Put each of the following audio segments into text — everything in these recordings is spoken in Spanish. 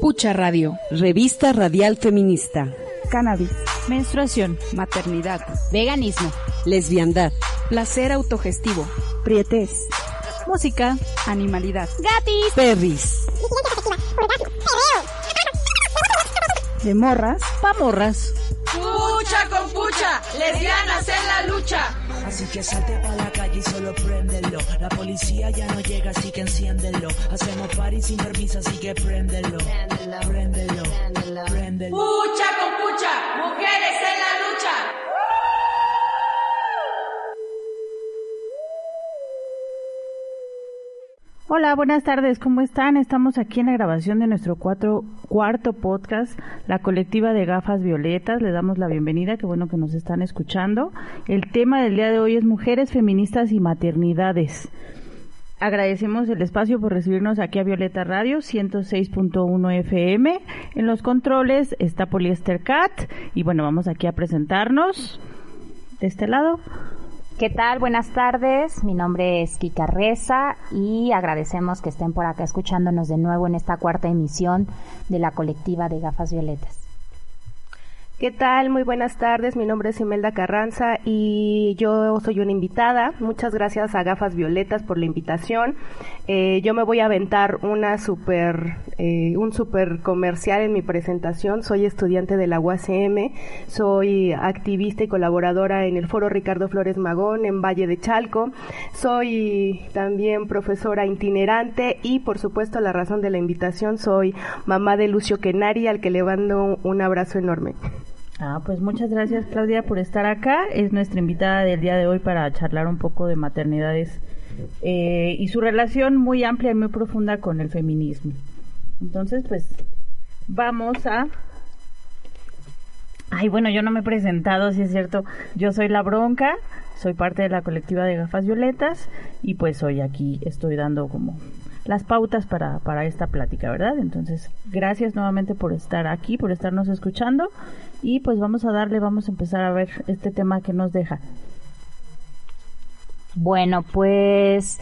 Pucha Radio. Revista Radial Feminista. Cannabis. Menstruación. Maternidad. Veganismo. Lesbiandad. Placer autogestivo. Prietez. Música. Animalidad. Gatis. Perris. De morras. Pa' morras. Pucha con pucha, lesbianas en la lucha. Así que salte pa' la calle y solo préndelo. La policía ya no llega, así que enciéndelo. Hacemos party sin permiso, así que préndelo. Préndelo, préndelo. Pucha con Hola, buenas tardes, ¿cómo están? Estamos aquí en la grabación de nuestro cuatro, cuarto podcast, la colectiva de gafas violetas. Le damos la bienvenida, qué bueno que nos están escuchando. El tema del día de hoy es mujeres feministas y maternidades. Agradecemos el espacio por recibirnos aquí a Violeta Radio 106.1 FM. En los controles está Poliester Cat y bueno, vamos aquí a presentarnos. De este lado. ¿Qué tal? Buenas tardes. Mi nombre es Kika Reza y agradecemos que estén por acá escuchándonos de nuevo en esta cuarta emisión de la colectiva de gafas violetas. ¿Qué tal? Muy buenas tardes. Mi nombre es Imelda Carranza y yo soy una invitada. Muchas gracias a Gafas Violetas por la invitación. Eh, yo me voy a aventar una super, eh, un super comercial en mi presentación. Soy estudiante de la UACM, soy activista y colaboradora en el Foro Ricardo Flores Magón en Valle de Chalco. Soy también profesora itinerante y, por supuesto, la razón de la invitación, soy mamá de Lucio Kenari, al que le mando un abrazo enorme. Ah, pues muchas gracias Claudia por estar acá. Es nuestra invitada del día de hoy para charlar un poco de maternidades eh, y su relación muy amplia y muy profunda con el feminismo. Entonces, pues vamos a... Ay, bueno, yo no me he presentado, si es cierto. Yo soy La Bronca, soy parte de la colectiva de Gafas Violetas y pues hoy aquí estoy dando como las pautas para, para esta plática, ¿verdad? Entonces, gracias nuevamente por estar aquí, por estarnos escuchando y pues vamos a darle, vamos a empezar a ver este tema que nos deja. Bueno, pues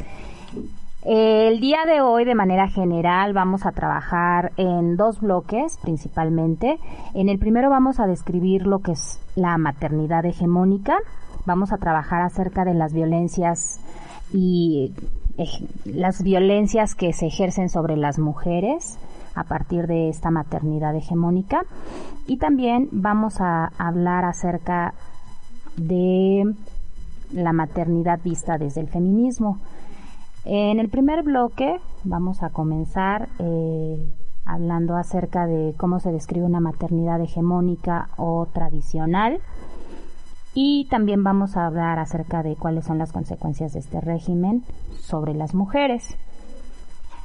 el día de hoy, de manera general, vamos a trabajar en dos bloques principalmente. En el primero vamos a describir lo que es la maternidad hegemónica. Vamos a trabajar acerca de las violencias y las violencias que se ejercen sobre las mujeres a partir de esta maternidad hegemónica. Y también vamos a hablar acerca de la maternidad vista desde el feminismo. En el primer bloque vamos a comenzar eh, hablando acerca de cómo se describe una maternidad hegemónica o tradicional y también vamos a hablar acerca de cuáles son las consecuencias de este régimen sobre las mujeres.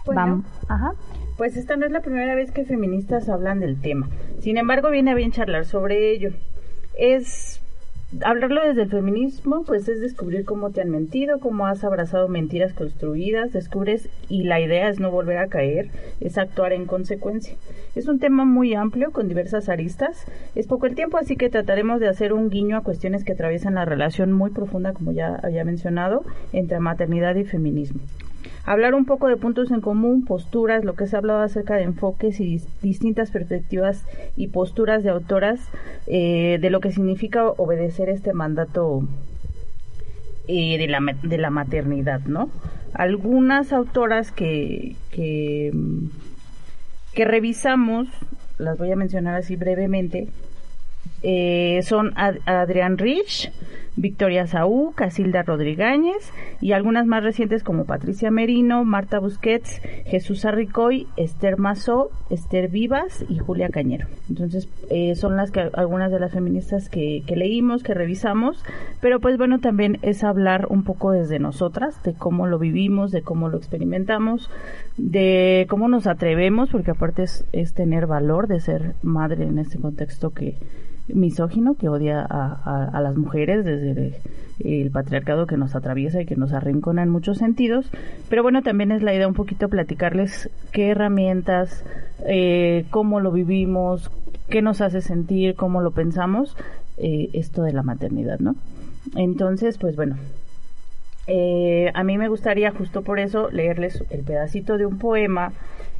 Bueno, Ajá. Pues esta no es la primera vez que feministas hablan del tema. Sin embargo, viene bien charlar sobre ello. Es hablarlo desde el feminismo, pues es descubrir cómo te han mentido, cómo has abrazado mentiras construidas, descubres y la idea es no volver a caer, es actuar en consecuencia. Es un tema muy amplio con diversas aristas. Es poco el tiempo, así que trataremos de hacer un guiño a cuestiones que atraviesan la relación muy profunda, como ya había mencionado, entre maternidad y feminismo hablar un poco de puntos en común, posturas, lo que se ha hablado acerca de enfoques y distintas perspectivas y posturas de autoras eh, de lo que significa obedecer este mandato eh, de, la, de la maternidad, ¿no? Algunas autoras que, que, que revisamos, las voy a mencionar así brevemente, eh, son Adrián Rich, Victoria Saúl, Casilda Rodríguez y algunas más recientes como Patricia Merino, Marta Busquets, Jesús Arricoy, Esther Mazó, Esther Vivas y Julia Cañero. Entonces eh, son las que algunas de las feministas que, que leímos, que revisamos, pero pues bueno también es hablar un poco desde nosotras, de cómo lo vivimos, de cómo lo experimentamos, de cómo nos atrevemos, porque aparte es tener valor de ser madre en este contexto que misógino que odia a, las mujeres desde el, patriarcado que nos atraviesa y que nos arrincona en muchos sentidos. Pero bueno, también es la idea un poquito platicarles qué herramientas, eh, cómo lo vivimos, qué nos hace sentir, cómo lo pensamos, eh, esto de la maternidad, ¿no? Entonces, pues bueno, eh, a mí me gustaría justo por eso leerles el pedacito de un poema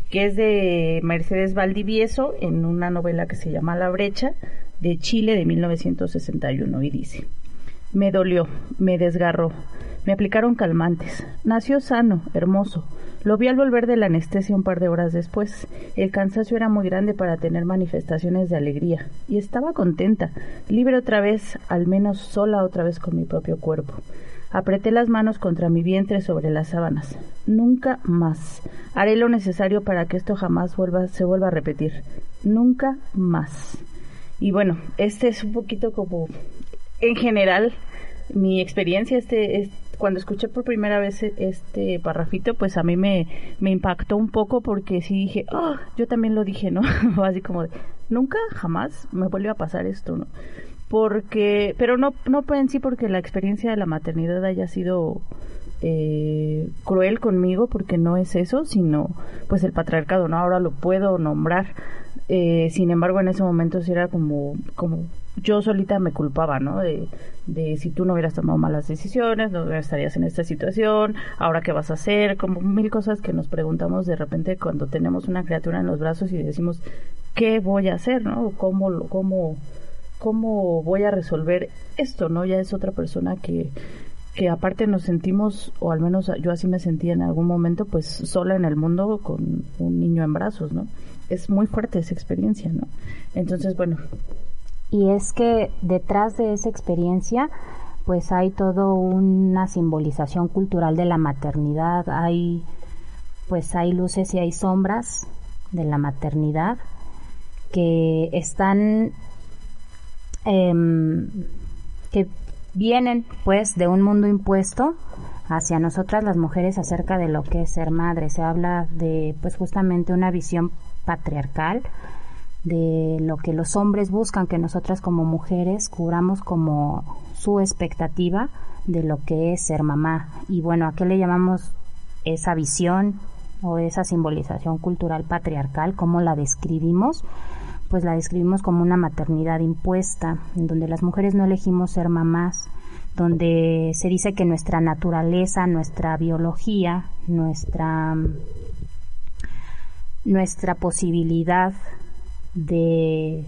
que es de Mercedes Valdivieso en una novela que se llama La brecha de Chile de 1961 y dice, me dolió, me desgarró, me aplicaron calmantes, nació sano, hermoso, lo vi al volver de la anestesia un par de horas después. El cansancio era muy grande para tener manifestaciones de alegría, y estaba contenta, libre otra vez, al menos sola otra vez con mi propio cuerpo. Apreté las manos contra mi vientre sobre las sábanas. Nunca más. Haré lo necesario para que esto jamás vuelva, se vuelva a repetir. Nunca más. Y bueno, este es un poquito como, en general, mi experiencia. Este, cuando escuché por primera vez e-, este parrafito, pues a mí me, me impactó un poco porque sí dije, oh, yo también lo dije, ¿no? Así como nunca, jamás me volvió a pasar esto, ¿no? Porque, pero no, no en sí porque la experiencia de la maternidad haya sido eh, cruel conmigo, porque no es eso, sino pues el patriarcado, ¿no? Ahora lo puedo nombrar. Eh, sin embargo, en ese momento sí era como, como yo solita me culpaba, ¿no? De, de si tú no hubieras tomado malas decisiones, no estarías en esta situación, ahora qué vas a hacer, como mil cosas que nos preguntamos de repente cuando tenemos una criatura en los brazos y decimos, ¿qué voy a hacer, no? ¿Cómo, cómo, cómo voy a resolver esto, no? Ya es otra persona que, que aparte nos sentimos, o al menos yo así me sentía en algún momento, pues sola en el mundo con un niño en brazos, ¿no? Es muy fuerte esa experiencia, ¿no? Entonces, bueno, y es que detrás de esa experiencia pues hay todo una simbolización cultural de la maternidad, hay pues hay luces y hay sombras de la maternidad que están em, que vienen pues de un mundo impuesto hacia nosotras las mujeres acerca de lo que es ser madre. Se habla de pues justamente una visión patriarcal de lo que los hombres buscan que nosotras como mujeres cubramos como su expectativa de lo que es ser mamá. Y bueno, ¿a qué le llamamos esa visión o esa simbolización cultural patriarcal? ¿Cómo la describimos? Pues la describimos como una maternidad impuesta, en donde las mujeres no elegimos ser mamás, donde se dice que nuestra naturaleza, nuestra biología, nuestra nuestra posibilidad de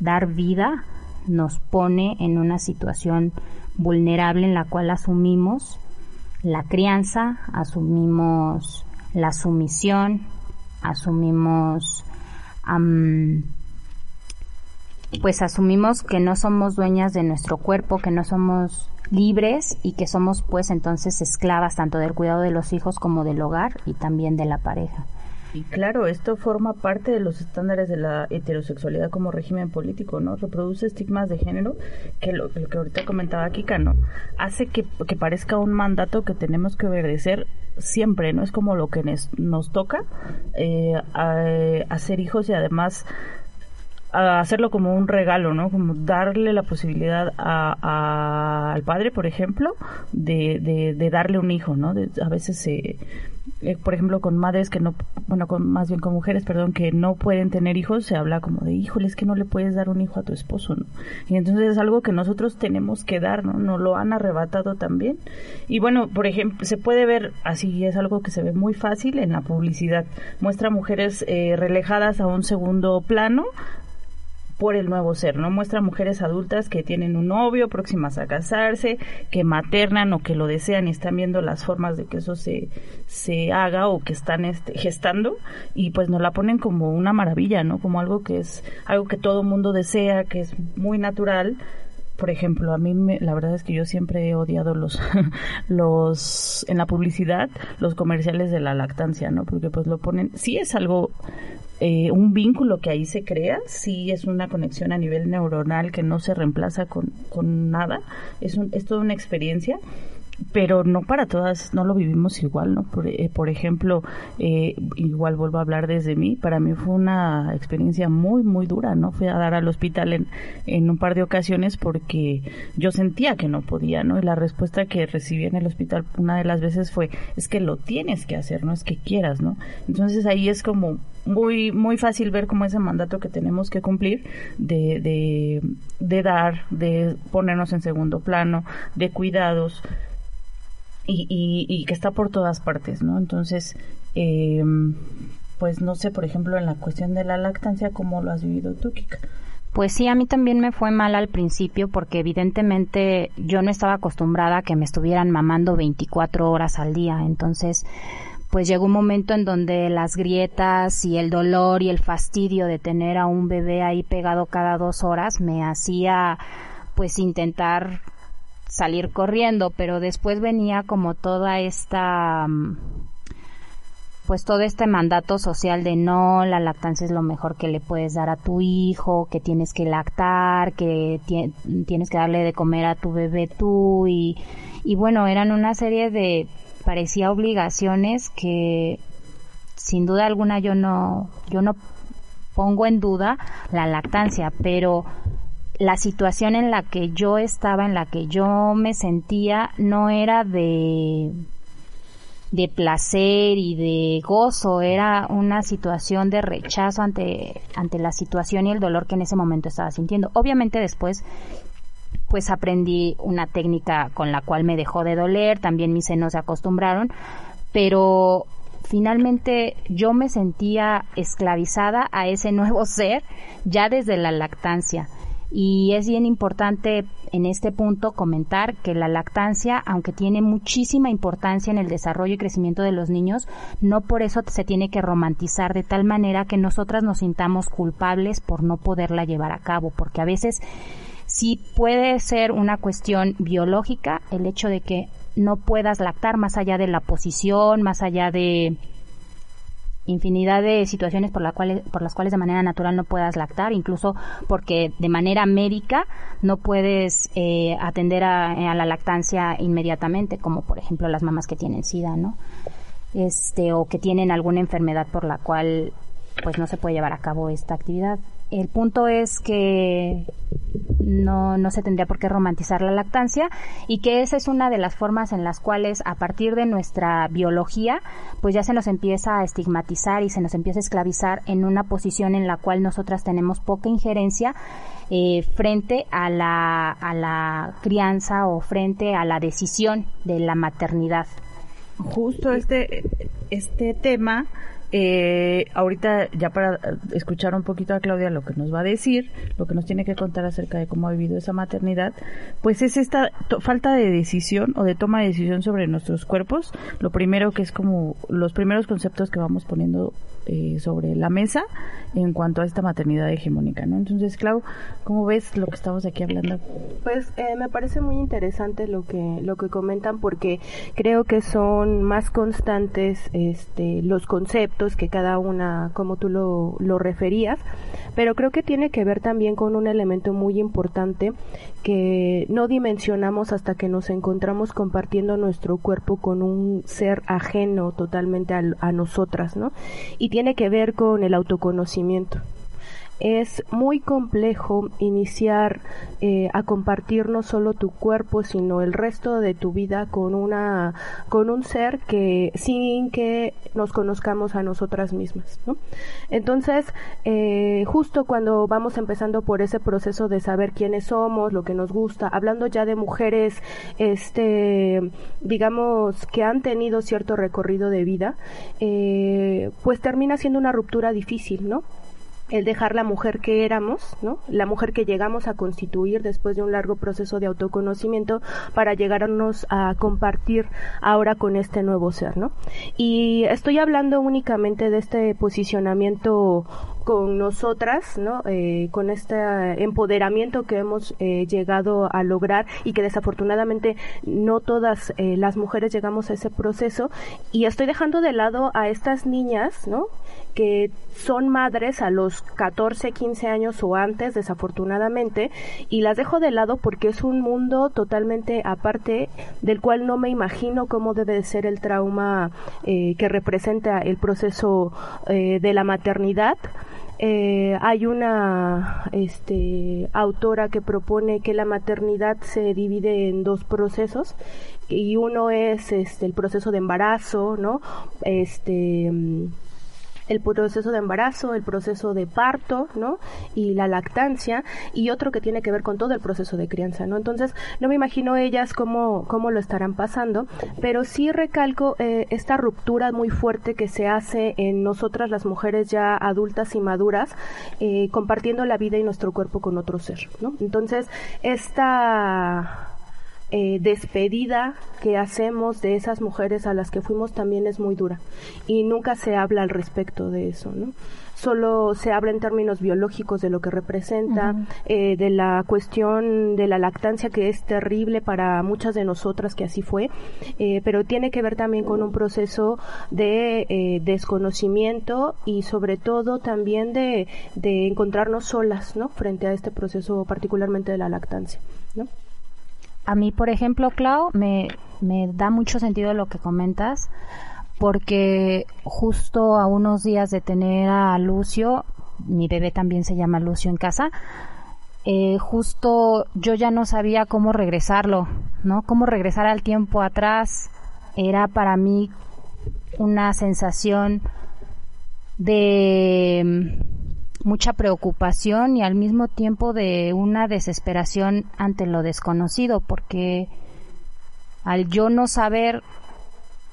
dar vida nos pone en una situación vulnerable en la cual asumimos la crianza, asumimos la sumisión, asumimos pues asumimos que no somos dueñas de nuestro cuerpo, que no somos libres y que somos pues entonces esclavas tanto del cuidado de los hijos como del hogar y también de la pareja. Y claro, esto forma parte de los estándares de la heterosexualidad como régimen político, ¿no? Reproduce estigmas de género, que lo, que ahorita comentaba Kika, ¿no? Hace que, parezca un mandato que tenemos que obedecer siempre, ¿no? Es como lo que nos, toca, eh, hacer hijos y además hacerlo como un regalo, ¿no? Como darle la posibilidad a, al padre, por ejemplo, de, de, darle un hijo, ¿no? a veces se eh, por ejemplo, con madres que no, bueno, con, más bien con mujeres, perdón, que no pueden tener hijos, se habla como de, híjole, es que no le puedes dar un hijo a tu esposo, ¿no? Y entonces es algo que nosotros tenemos que dar, ¿no? Nos lo han arrebatado también. Y bueno, por ejemplo, se puede ver, así es algo que se ve muy fácil en la publicidad. Muestra mujeres eh, relegadas a un segundo plano, por el nuevo ser, ¿no? Muestra mujeres adultas que tienen un novio, próximas a casarse, que maternan o que lo desean y están viendo las formas de que eso se, se haga o que están este, gestando y pues nos la ponen como una maravilla, ¿no? Como algo que es algo que todo mundo desea, que es muy natural por ejemplo, a mí me, la verdad es que yo siempre he odiado los, los, en la publicidad, los comerciales de la lactancia, ¿no? Porque pues lo ponen, sí es algo, eh, un vínculo que ahí se crea, sí es una conexión a nivel neuronal que no se reemplaza con, con nada, es, un, es toda una experiencia pero no para todas, no lo vivimos igual, ¿no? Por, eh, por ejemplo, eh, igual vuelvo a hablar desde mí, para mí fue una experiencia muy, muy dura, ¿no? Fui a dar al hospital en, en un par de ocasiones porque yo sentía que no podía, ¿no? Y la respuesta que recibí en el hospital una de las veces fue, es que lo tienes que hacer, no es que quieras, ¿no? Entonces ahí es como muy, muy fácil ver como ese mandato que tenemos que cumplir de, de, de dar, de ponernos en segundo plano, de cuidados, y, y, que está por todas partes, ¿no? Entonces, eh, pues no sé, por ejemplo, en la cuestión de la lactancia, ¿cómo lo has vivido tú, Kika? Pues sí, a mí también me fue mal al principio porque evidentemente yo no estaba acostumbrada a que me estuvieran mamando 24 horas al día. Entonces, pues llegó un momento en donde las grietas y el dolor y el fastidio de tener a un bebé ahí pegado cada dos horas me hacía pues intentar salir corriendo, pero después venía como toda esta mm, pues todo este mandato social de no, la lactancia es lo mejor que le puedes dar a tu hijo, que tienes que lactar, que tienes que darle de comer a tu bebé tú y, y bueno, eran una serie de parecía obligaciones que sin duda alguna yo no yo no pongo en duda la lactancia, pero la situación en la que yo estaba, en la que yo me sentía, no era de de placer y de gozo, era una situación de rechazo ante, ante la situación y el dolor que en ese momento estaba sintiendo. Obviamente después pues aprendí una técnica con la cual me dejó de doler, también mis senos se acostumbraron, pero finalmente yo me sentía esclavizada a ese nuevo ser ya desde la lactancia. Y es bien importante en este punto comentar que la lactancia, aunque tiene muchísima importancia en el desarrollo y crecimiento de los niños, no por eso se tiene que romantizar de tal manera que nosotras nos sintamos culpables por no poderla llevar a cabo, porque a veces sí puede ser una cuestión biológica el hecho de que no puedas lactar más allá de la posición, más allá de infinidad de situaciones por, la cual, por las cuales de manera natural no puedas lactar, incluso porque de manera médica no puedes eh, atender a, a, la lactancia inmediatamente, como por ejemplo las mamás que tienen SIDA, ¿no? Este, o que tienen alguna enfermedad por la cual pues no se puede llevar a cabo esta actividad. El punto es que no, no se tendría por qué romantizar la lactancia y que esa es una de las formas en las cuales a partir de nuestra biología pues ya se nos empieza a estigmatizar y se nos empieza a esclavizar en una posición en la cual nosotras tenemos poca injerencia eh, frente a la, a la crianza o frente a la decisión de la maternidad. Justo este, este tema eh, ahorita ya para escuchar un poquito a Claudia lo que nos va a decir, lo que nos tiene que contar acerca de cómo ha vivido esa maternidad, pues es esta falta de decisión o de toma de decisión sobre nuestros cuerpos. Lo primero que es como los primeros conceptos que vamos poniendo eh, sobre la mesa en cuanto a esta maternidad hegemónica, ¿no? Entonces, Clau, ¿cómo ves lo que estamos aquí hablando? Pues eh, me parece muy interesante lo que lo que comentan porque creo que son más constantes este, los conceptos que cada una, como tú lo, lo referías, pero creo que tiene que ver también con un elemento muy importante que no dimensionamos hasta que nos encontramos compartiendo nuestro cuerpo con un ser ajeno totalmente a, a nosotras, ¿no? Y tiene que ver con el autoconocimiento es muy complejo iniciar eh, a compartir no solo tu cuerpo sino el resto de tu vida con una con un ser que sin que nos conozcamos a nosotras mismas ¿no? entonces eh, justo cuando vamos empezando por ese proceso de saber quiénes somos lo que nos gusta hablando ya de mujeres este digamos que han tenido cierto recorrido de vida eh, pues termina siendo una ruptura difícil no el dejar la mujer que éramos, ¿no? La mujer que llegamos a constituir después de un largo proceso de autoconocimiento para llegarnos a compartir ahora con este nuevo ser, ¿no? Y estoy hablando únicamente de este posicionamiento con nosotras, ¿no? Eh, con este empoderamiento que hemos eh, llegado a lograr y que desafortunadamente no todas eh, las mujeres llegamos a ese proceso y estoy dejando de lado a estas niñas, ¿no? que son madres a los 14, 15 años o antes, desafortunadamente, y las dejo de lado porque es un mundo totalmente aparte del cual no me imagino cómo debe ser el trauma que representa el proceso de la maternidad. Eh, hay una este, autora que propone que la maternidad se divide en dos procesos y uno es este, el proceso de embarazo, ¿no? Este el proceso de embarazo, el proceso de parto, ¿no? Y la lactancia, y otro que tiene que ver con todo el proceso de crianza, ¿no? Entonces, no me imagino ellas cómo, cómo lo estarán pasando, pero sí recalco eh, esta ruptura muy fuerte que se hace en nosotras las mujeres ya adultas y maduras, eh, compartiendo la vida y nuestro cuerpo con otro ser, ¿no? Entonces, esta eh, despedida que hacemos de esas mujeres a las que fuimos también es muy dura y nunca se habla al respecto de eso, ¿no? Solo se habla en términos biológicos de lo que representa, eh, de la cuestión de la lactancia que es terrible para muchas de nosotras que así fue, eh, pero tiene que ver también con un proceso de desconocimiento y sobre todo también de, de encontrarnos solas, ¿no? Frente a este proceso particularmente de la lactancia, ¿no? A mí, por ejemplo, Clau, me, me da mucho sentido lo que comentas, porque justo a unos días de tener a Lucio, mi bebé también se llama Lucio en casa, eh, justo yo ya no sabía cómo regresarlo, ¿no? Cómo regresar al tiempo atrás era para mí una sensación de mucha preocupación y al mismo tiempo de una desesperación ante lo desconocido, porque al yo no saber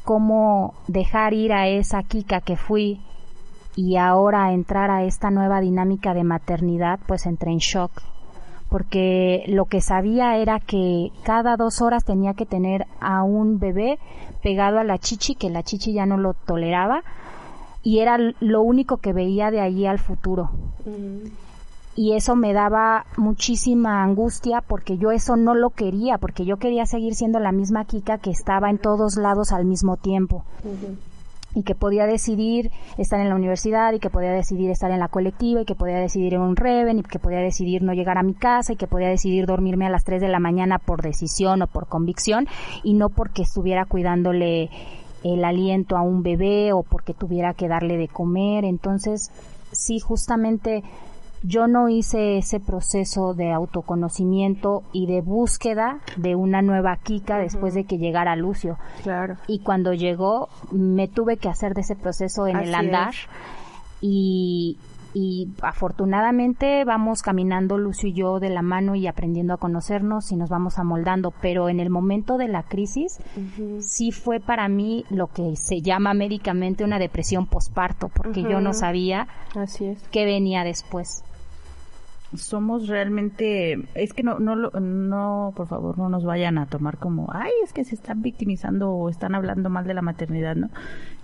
cómo dejar ir a esa Kika que fui y ahora entrar a esta nueva dinámica de maternidad, pues entré en shock. Porque lo que sabía era que cada dos horas tenía que tener a un bebé pegado a la chichi, que la chichi ya no lo toleraba, y era lo único que veía de allí al futuro. Y eso me daba muchísima angustia porque yo eso no lo quería, porque yo quería seguir siendo la misma Kika que estaba en todos lados al mismo tiempo. Y que podía decidir estar en la universidad, y que podía decidir estar en la colectiva, y que podía decidir en un Reven, y que podía decidir no llegar a mi casa, y que podía decidir dormirme a las 3 de la mañana por decisión o por convicción, y no porque estuviera cuidándole el aliento a un bebé o porque tuviera que darle de comer. Entonces, sí, justamente yo no hice ese proceso de autoconocimiento y de búsqueda de una nueva Kika después de que llegara Lucio. Claro. Y cuando llegó, me tuve que hacer de ese proceso en el andar. Y, y afortunadamente vamos caminando Lucio y yo de la mano y aprendiendo a conocernos y nos vamos amoldando, pero en el momento de la crisis sí fue para mí lo que se llama médicamente una depresión posparto, porque yo no sabía Así es. qué venía después. Somos realmente es que no no no por favor no nos vayan a tomar como ay es que se están victimizando o están hablando mal de la maternidad no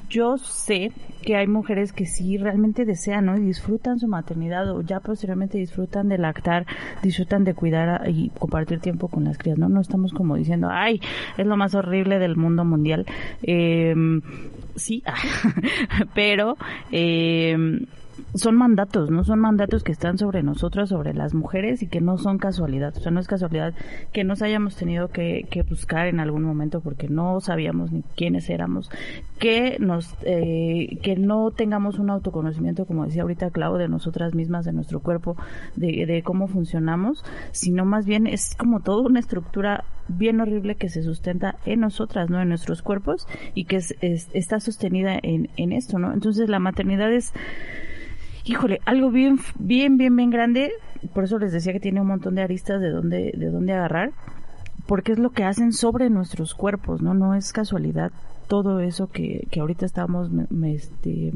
yo sé que hay mujeres que sí realmente desean ¿no? y disfrutan su maternidad o ya posteriormente disfrutan de lactar disfrutan de cuidar y compartir tiempo con las crías no no estamos como diciendo ay es lo más horrible del mundo mundial eh, sí pero eh, son mandatos, no son mandatos que están sobre nosotras, sobre las mujeres y que no son casualidad. O sea, no es casualidad que nos hayamos tenido que, que buscar en algún momento porque no sabíamos ni quiénes éramos, que nos, eh, que no tengamos un autoconocimiento, como decía ahorita Clau, de nosotras mismas, de nuestro cuerpo, de, de cómo funcionamos, sino más bien es como toda una estructura bien horrible que se sustenta en nosotras, ¿no? En nuestros cuerpos y que es, está sostenida en, en esto, ¿no? Entonces la maternidad es híjole, algo bien, bien, bien, bien grande. Por eso les decía que tiene un montón de aristas de dónde, de dónde agarrar. Porque es lo que hacen sobre nuestros cuerpos, ¿no? No es casualidad todo eso que, que ahorita estamos este,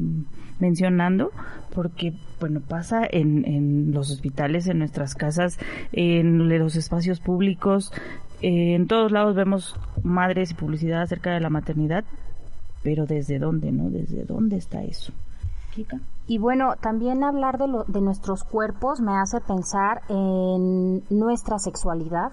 mencionando, porque, bueno, pasa en, en los hospitales, en nuestras casas, en los espacios públicos, en todos lados vemos madres y publicidad acerca de la maternidad, pero ¿desde dónde, no? ¿Desde dónde está eso? Y bueno, también hablar de, lo, de nuestros cuerpos me hace pensar en nuestra sexualidad,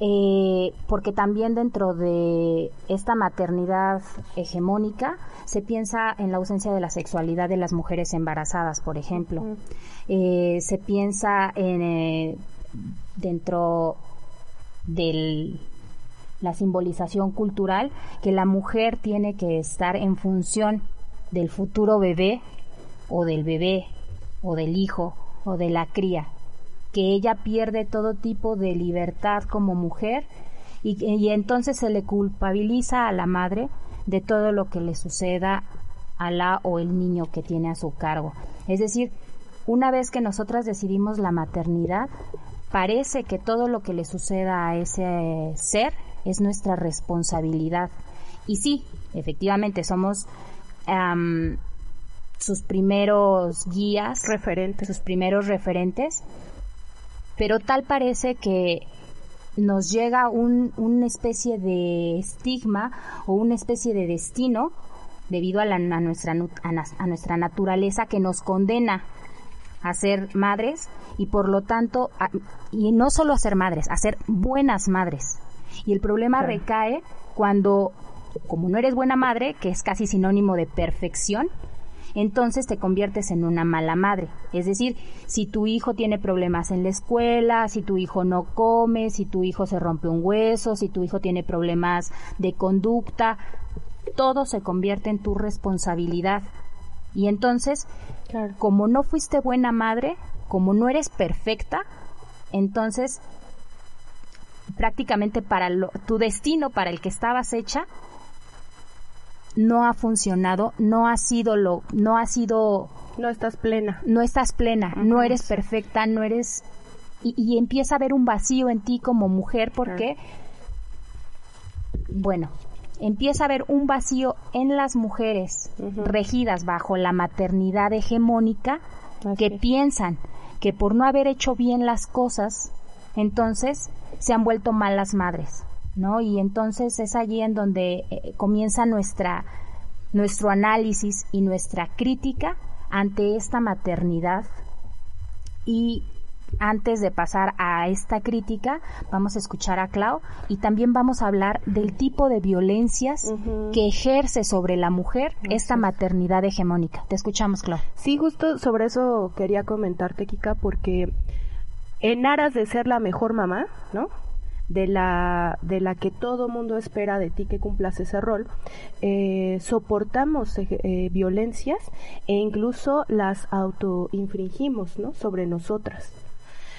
eh, porque también dentro de esta maternidad hegemónica se piensa en la ausencia de la sexualidad de las mujeres embarazadas, por ejemplo. Eh, se piensa en eh, dentro de la simbolización cultural que la mujer tiene que estar en función del futuro bebé o del bebé o del hijo o de la cría, que ella pierde todo tipo de libertad como mujer y, y entonces se le culpabiliza a la madre de todo lo que le suceda a la o el niño que tiene a su cargo. Es decir, una vez que nosotras decidimos la maternidad, parece que todo lo que le suceda a ese ser es nuestra responsabilidad. Y sí, efectivamente, somos sus primeros guías, referentes. sus primeros referentes, pero tal parece que nos llega un, una especie de estigma o una especie de destino debido a, la, a, nuestra, a, nuestra naturaleza que nos condena a ser madres y por lo tanto, y no solo a ser madres, a ser buenas madres. Y el problema recae cuando, como no eres buena madre, que es casi sinónimo de perfección, entonces te conviertes en una mala madre. Es decir, si tu hijo tiene problemas en la escuela, si tu hijo no come, si tu hijo se rompe un hueso, si tu hijo tiene problemas de conducta, todo se convierte en tu responsabilidad. Y entonces, como no fuiste buena madre, como no eres perfecta, entonces prácticamente para tu destino para el que estabas hecha no ha funcionado, no ha sido lo, no ha sido... No estás plena. No estás plena, no eres perfecta, no eres... Y, empieza a haber un vacío en ti como mujer porque, bueno, empieza a haber un vacío en las mujeres regidas bajo la maternidad hegemónica que piensan que por no haber hecho bien las cosas, entonces se han vuelto malas madres. ¿No? Y entonces es allí en donde eh, comienza nuestra, nuestro análisis y nuestra crítica ante esta maternidad y antes de pasar a esta crítica, vamos a escuchar a Clau y también vamos a hablar del tipo de violencias que ejerce sobre la mujer esta maternidad hegemónica. Te escuchamos, Clau. Sí, justo sobre eso quería comentarte, Kika, porque en aras de ser la mejor mamá, ¿no? De la, de la que todo mundo espera de ti que cumplas ese rol, eh, soportamos eh, violencias e incluso las autoinfringimos ¿no? sobre nosotras.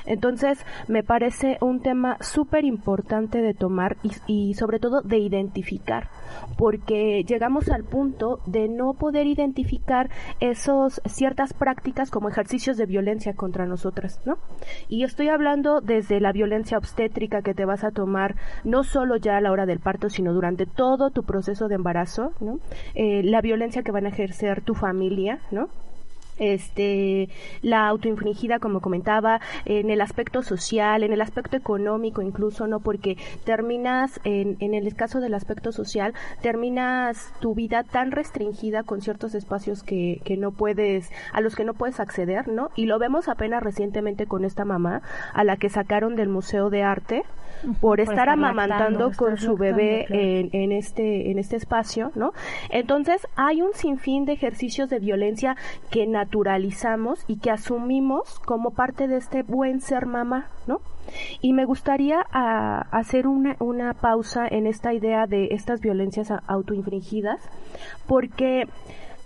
Entonces, me parece un tema súper importante de tomar y, sobre todo de identificar, porque llegamos al punto de no poder identificar esos ciertas prácticas como ejercicios de violencia contra nosotras, ¿no? Y estoy hablando desde la violencia obstétrica que te vas a tomar no solo ya a la hora del parto, sino durante todo tu proceso de embarazo, ¿no? Eh, la violencia que van a ejercer tu familia, ¿no? Este la autoinfringida como comentaba en el aspecto social en el aspecto económico incluso no porque terminas en, en el caso del aspecto social terminas tu vida tan restringida con ciertos espacios que, que no puedes a los que no puedes acceder no y lo vemos apenas recientemente con esta mamá a la que sacaron del museo de arte por estar, amamantando con su bebé en, en este en este espacio no entonces hay un sinfín de ejercicios de violencia que naturalizamos y que asumimos como parte de este buen ser mamá, ¿no? Y me gustaría ah, hacer una, una pausa en esta idea de estas violencias autoinfringidas, porque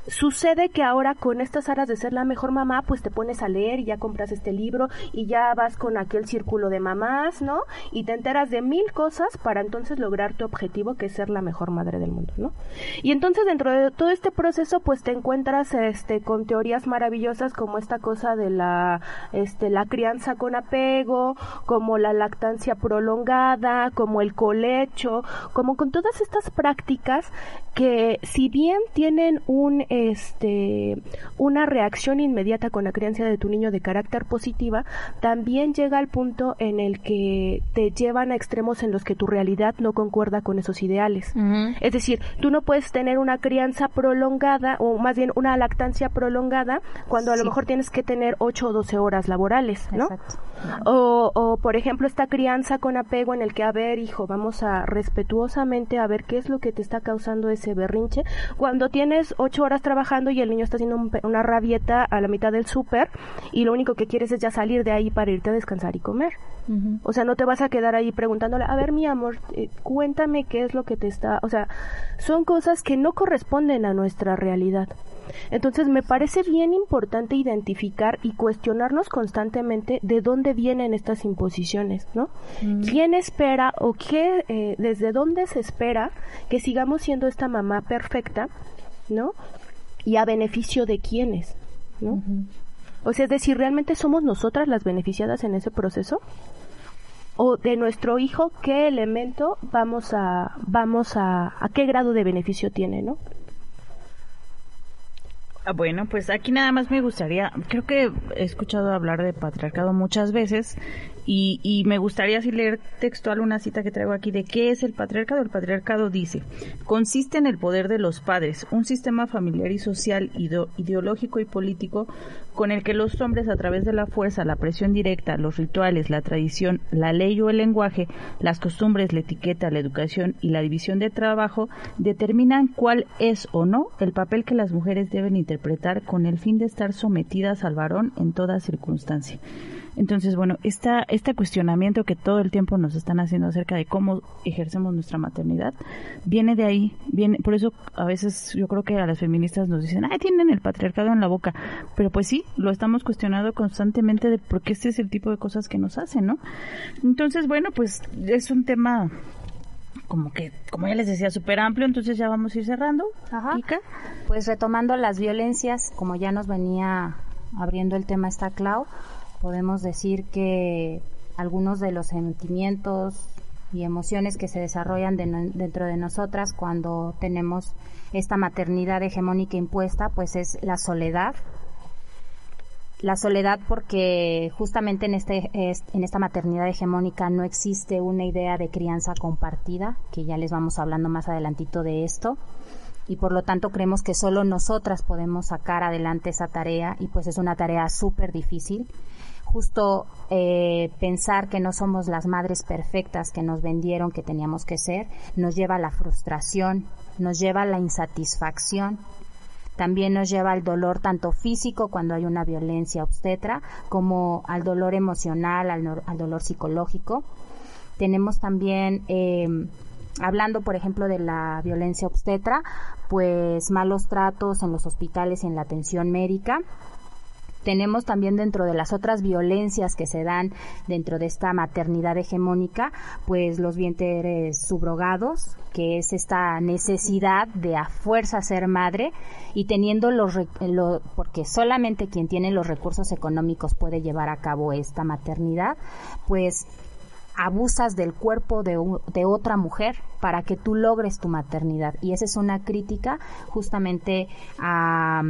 Sucede que ahora con estas aras de ser la mejor mamá, pues te pones a leer y ya compras este libro y ya vas con aquel círculo de mamás, ¿no? Y te enteras de mil cosas para entonces lograr tu objetivo que es ser la mejor madre del mundo, ¿no? Y entonces dentro de todo este proceso pues te encuentras este con teorías maravillosas como esta cosa de la este la crianza con apego, como la lactancia prolongada, como el colecho, como con todas estas prácticas que si bien tienen un este, una reacción inmediata con la crianza de tu niño de carácter positiva, también llega al punto en el que te llevan a extremos en los que tu realidad no concuerda con esos ideales. Es decir, tú no puedes tener una crianza prolongada o más bien una lactancia prolongada cuando a lo mejor tienes que tener 8 o 12 horas laborales, ¿no? O, o, por ejemplo, esta crianza con apego en el que, a ver, hijo, vamos a respetuosamente a ver qué es lo que te está causando ese berrinche. Cuando tienes 8 horas trabajando y el niño está haciendo una rabieta a la mitad del súper y lo único que quieres es ya salir de ahí para irte a descansar y comer. O sea, no te vas a quedar ahí preguntándole, a ver, mi amor, eh, cuéntame qué es lo que te está... O sea, son cosas que no corresponden a nuestra realidad. Entonces me parece bien importante identificar y cuestionarnos constantemente de dónde vienen estas imposiciones, ¿no? ¿Quién espera o qué, eh, desde dónde se espera que sigamos siendo esta mamá perfecta, ¿no? Y a beneficio de quiénes, ¿no? O sea, es decir, ¿realmente somos nosotras las beneficiadas en ese proceso? ¿O de nuestro hijo qué elemento vamos a, vamos a, a qué grado de beneficio tiene, ¿no? Ah, bueno, pues aquí nada más me gustaría, creo que he escuchado hablar de patriarcado muchas veces y, me gustaría así leer textual una cita que traigo aquí de qué es el patriarcado. El patriarcado dice, consiste en el poder de los padres, un sistema familiar y social, ideológico y político con el que los hombres a través de la fuerza, la presión directa, los rituales, la tradición, la ley o el lenguaje, las costumbres, la etiqueta, la educación y la división de trabajo determinan cuál es o no el papel que las mujeres deben interpretar con el fin de estar sometidas al varón en toda circunstancia. Entonces, bueno, esta, este cuestionamiento que todo el tiempo nos están haciendo acerca de cómo ejercemos nuestra maternidad, viene de ahí, viene, por eso a veces yo creo que a las feministas nos dicen, ay, tienen el patriarcado en la boca, pero pues sí, lo estamos cuestionando constantemente de por qué este es el tipo de cosas que nos hacen, ¿no? Entonces, bueno, pues es un tema como que, como ya les decía, súper amplio, entonces ya vamos a ir cerrando. Ajá. Pues retomando las violencias, como ya nos venía abriendo el tema esta Clau, podemos decir que algunos de los sentimientos y emociones que se desarrollan dentro de nosotras cuando tenemos esta maternidad hegemónica impuesta, pues es la soledad. La soledad porque justamente en, este, en esta maternidad hegemónica no existe una idea de crianza compartida, que ya les vamos hablando más adelantito de esto y por lo tanto creemos que solo nosotras podemos sacar adelante esa tarea y pues es una tarea súper difícil justo eh, pensar que no somos las madres perfectas que nos vendieron que teníamos que ser, nos lleva a la frustración, nos lleva a la insatisfacción, también nos lleva al dolor tanto físico cuando hay una violencia obstetra, como al dolor emocional, al, dolor psicológico. Tenemos también, em, hablando por ejemplo de la violencia obstetra, pues malos tratos en los hospitales y en la atención médica, tenemos también dentro de las otras violencias que se dan dentro de esta maternidad hegemónica, pues los vientres subrogados, que es esta necesidad de a fuerza ser madre y teniendo los, porque solamente quien tiene los recursos económicos puede llevar a cabo esta maternidad, pues abusas del cuerpo de, de, otra mujer para que tú logres tu maternidad. Y esa es una crítica justamente a,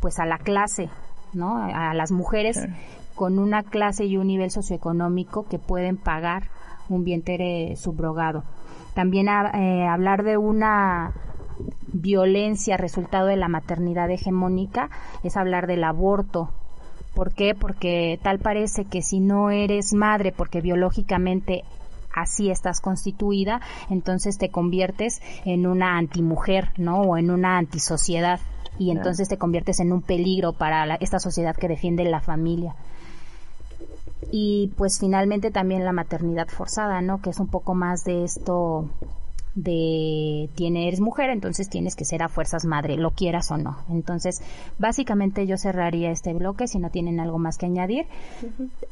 pues a la clase ¿no? A las mujeres con una clase y un nivel socioeconómico que pueden pagar un vientre subrogado. También eh, hablar de una violencia resultado de la maternidad hegemónica es hablar del aborto. ¿Por qué? Porque tal parece que si no eres madre, porque biológicamente así estás constituida, entonces te conviertes en una antimujer, ¿no? O en una antisociedad y entonces te conviertes en un peligro para esta sociedad que defiende la familia. Y pues finalmente también la maternidad forzada, ¿no? Que es un poco más de esto de tiene eres mujer, entonces tienes que ser a fuerzas madre, lo quieras o no. Entonces, básicamente yo cerraría este bloque si no tienen algo más que añadir,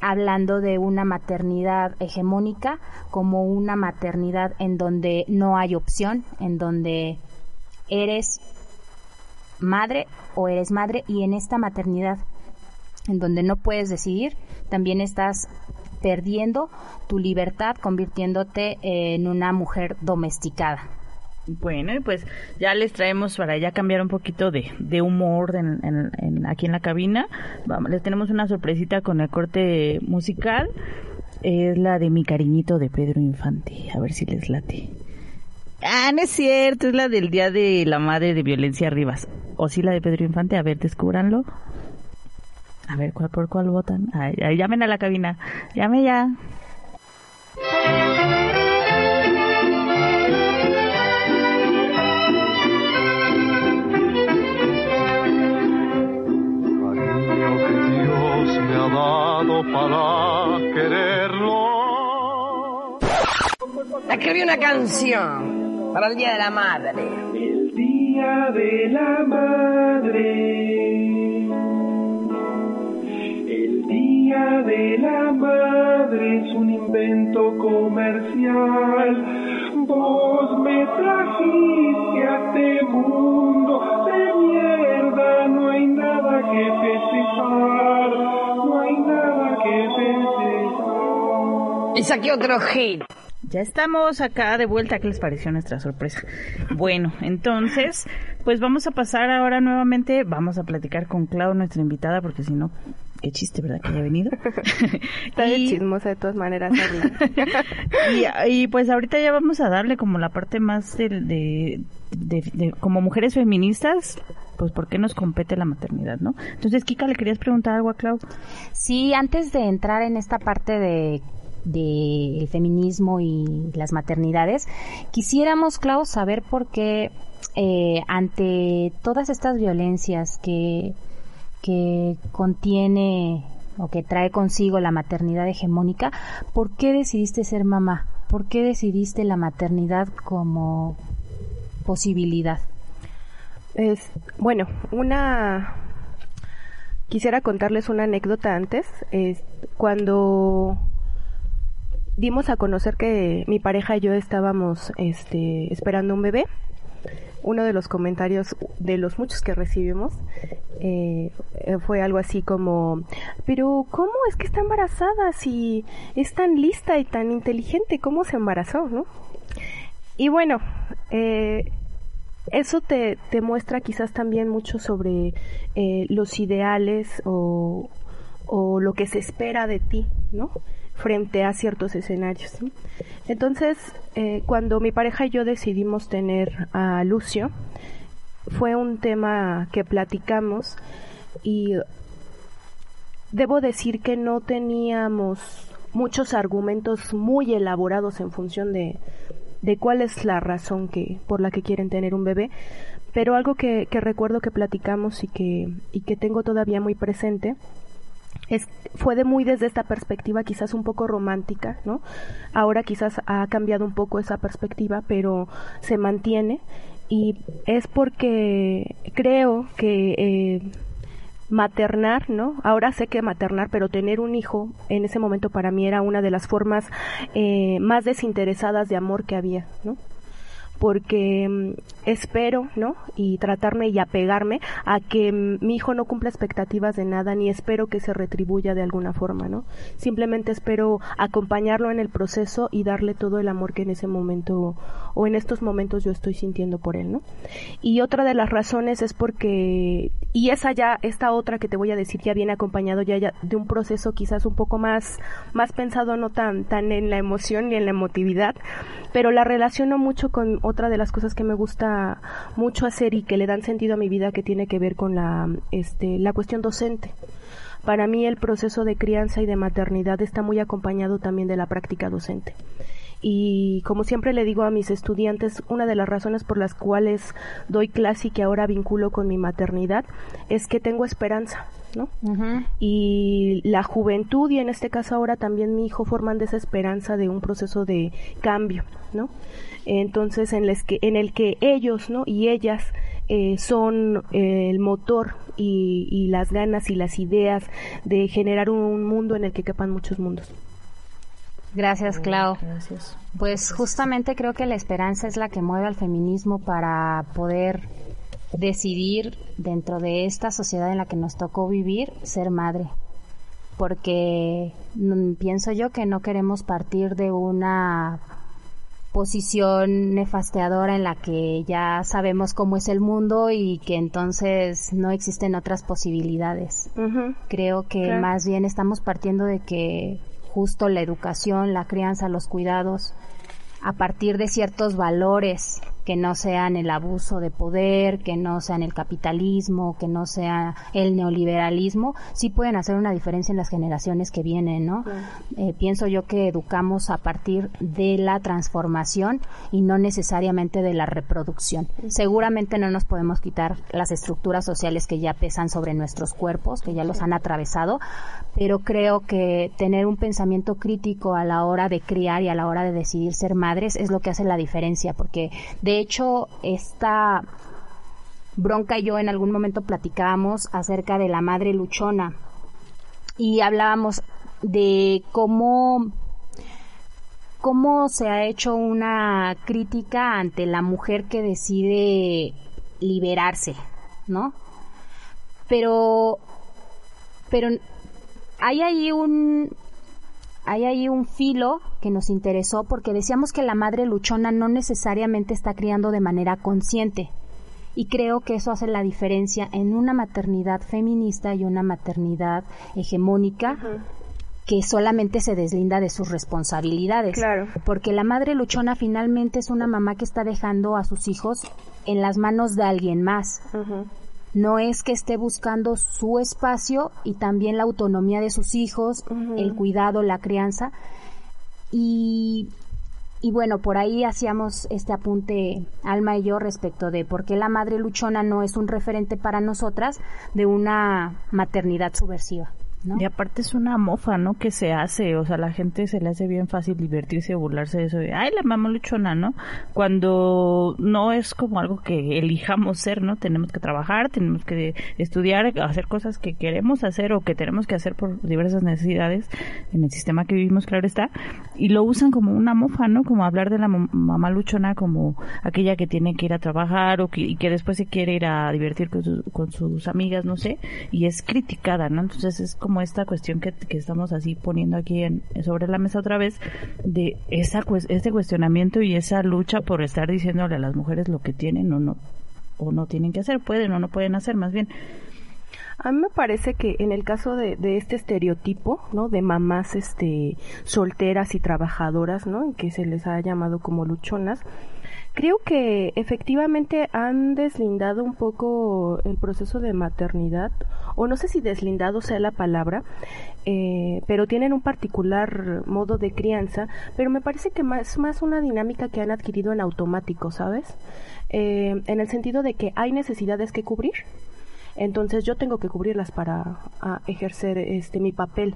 hablando de una maternidad hegemónica como una maternidad en donde no hay opción, en donde eres madre o eres madre y en esta maternidad en donde no puedes decidir, también estás perdiendo tu libertad, convirtiéndote en una mujer domesticada. Bueno, pues ya les traemos para ya cambiar un poquito de, de humor en, aquí en la cabina. Vamos, les tenemos una sorpresita con el corte musical. Es la de mi cariñito de Pedro Infante. A ver si les late. Ah, no es cierto, es la del Día de la Madre de Violencia Rivas. O sí la de Pedro Infante, a ver, descúbranlo. A ver, ¿cuál por cuál votan? Ay, llamen a la cabina. Llame ya. Para quererlo. Escribí una canción para el Día de la Madre. Día de la Madre. El Día de la Madre es un invento comercial. Vos me trajiste a este mundo de mierda que festejar, no hay nada que festejar. Y saqué otro hit. Ya estamos acá de vuelta. ¿Qué les pareció nuestra sorpresa? Bueno, entonces, pues vamos a pasar ahora nuevamente. Vamos a platicar con Clau, nuestra invitada, porque si no, qué chiste, ¿verdad? Que haya venido. Está de chismosa de todas maneras. y, y, pues ahorita ya vamos a darle como la parte más de, de, de, de, como mujeres feministas, pues por qué nos compete la maternidad, ¿no? Entonces, Kika, ¿le querías preguntar algo a Clau? Sí, antes de entrar en esta parte de del feminismo y las maternidades. Quisiéramos, Clau, saber por qué eh, ante todas estas violencias que, que contiene o que trae consigo la maternidad hegemónica, ¿por qué decidiste ser mamá? ¿Por qué decidiste la maternidad como posibilidad? Es, bueno, una quisiera contarles una anécdota antes. Es, cuando dimos a conocer que mi pareja y yo estábamos este, esperando un bebé. Uno de los comentarios de los muchos que recibimos eh, fue algo así como, pero ¿cómo es que está embarazada si es tan lista y tan inteligente? ¿Cómo se embarazó? ¿no? Y bueno, eh, eso te, te, muestra quizás también mucho sobre eh, los ideales o, o lo que se espera de ti, ¿no? Frente a ciertos escenarios. Entonces, eh, cuando mi pareja y yo decidimos tener a Lucio, fue un tema que platicamos y debo decir que no teníamos muchos argumentos muy elaborados en función de, de cuál es la razón que por la que quieren tener un bebé, pero algo que, que recuerdo que platicamos y que, y que tengo todavía muy presente es, fue de muy desde esta perspectiva quizás un poco romántica, ¿no? Ahora quizás ha cambiado un poco esa perspectiva, pero se mantiene y es porque creo que eh, maternar, ¿no? Ahora sé que maternar, pero tener un hijo en ese momento para mí era una de las formas eh, más desinteresadas de amor que había, ¿no? Porque mm, espero, ¿no? Y tratarme y apegarme a que mm, mi hijo no cumpla expectativas de nada, ni espero que se retribuya de alguna forma, ¿no? Simplemente espero acompañarlo en el proceso y darle todo el amor que en ese momento o en estos momentos yo estoy sintiendo por él, ¿no? Y otra de las razones es porque, y esa ya, esta otra que te voy a decir ya viene acompañado ya, de un proceso quizás un poco más, más pensado, no tan, tan en la emoción ni en la emotividad, pero la relaciono mucho con otra de las cosas que me gusta mucho hacer y que le dan sentido a mi vida que tiene que ver con la, este, la cuestión docente. Para mí el proceso de crianza y de maternidad está muy acompañado también de la práctica docente. Y como siempre le digo a mis estudiantes, una de las razones por las cuales doy clase y que ahora vinculo con mi maternidad es que tengo esperanza, ¿no? Y la juventud y en este caso ahora también mi hijo forman de esa esperanza de un proceso de cambio, ¿no? entonces en, les que, en el que ellos ¿no? y ellas eh, son eh, el motor y, y, las ganas y las ideas de generar un mundo en el que quepan muchos mundos. Gracias, Clau. Gracias. Pues justamente creo que la esperanza es la que mueve al feminismo para poder decidir dentro de esta sociedad en la que nos tocó vivir ser madre. Porque mm, pienso yo que no queremos partir de una posición nefasteadora en la que ya sabemos cómo es el mundo y que entonces no existen otras posibilidades. Creo que más bien estamos partiendo de que justo la educación, la crianza, los cuidados, a partir de ciertos valores que no sean el abuso de poder, que no sean el capitalismo, que no sea el neoliberalismo, sí pueden hacer una diferencia en las generaciones que vienen, ¿no? Eh, pienso yo que educamos a partir de la transformación y no necesariamente de la reproducción. Seguramente no nos podemos quitar las estructuras sociales que ya pesan sobre nuestros cuerpos, que ya los han atravesado, pero creo que tener un pensamiento crítico a la hora de criar y a la hora de decidir ser madres es lo que hace la diferencia, porque de de hecho, esta Bronca y yo en algún momento platicábamos acerca de la madre luchona y hablábamos de cómo cómo se ha hecho una crítica ante la mujer que decide liberarse, ¿no? Pero pero hay ahí un hay ahí un filo que nos interesó porque decíamos que la madre luchona no necesariamente está criando de manera consciente. Y creo que eso hace la diferencia en una maternidad feminista y una maternidad hegemónica que solamente se deslinda de sus responsabilidades. Claro. Porque la madre luchona finalmente es una mamá que está dejando a sus hijos en las manos de alguien más. No es que esté buscando su espacio y también la autonomía de sus hijos, el cuidado, la crianza. Y, y bueno, por ahí hacíamos este apunte Alma y yo respecto de por qué la madre luchona no es un referente para nosotras de una maternidad subversiva. Y aparte es una mofa, ¿no? Que se hace, o sea, la gente se le hace bien fácil divertirse burlarse de eso de, ay, la mamá luchona, ¿no? Cuando no es como algo que elijamos ser, ¿no? Tenemos que trabajar, tenemos que estudiar, hacer cosas que queremos hacer o que tenemos que hacer por diversas necesidades en el sistema que vivimos, claro está, y lo usan como una mofa, ¿no? Como hablar de la mamá luchona como aquella que tiene que ir a trabajar o que, y que después se quiere ir a divertir con, con sus amigas, no sé, y es criticada, ¿no? Entonces es como como esta cuestión que, estamos así poniendo aquí en, sobre la mesa otra vez de esa este cuestionamiento y esa lucha por estar diciéndole a las mujeres lo que tienen o no o no tienen que hacer, pueden o no pueden hacer, más bien. A mí me parece que en el caso de, de, este estereotipo, ¿no? De mamás, este, solteras y trabajadoras, ¿no? Que se les ha llamado como luchonas, Creo que efectivamente han deslindado un poco el proceso de maternidad, o no sé si deslindado sea la palabra, eh, pero tienen un particular modo de crianza, pero me parece que es más una dinámica que han adquirido en automático, ¿sabes? Eh, en el sentido de que hay necesidades que cubrir, entonces yo tengo que cubrirlas para ejercer este mi papel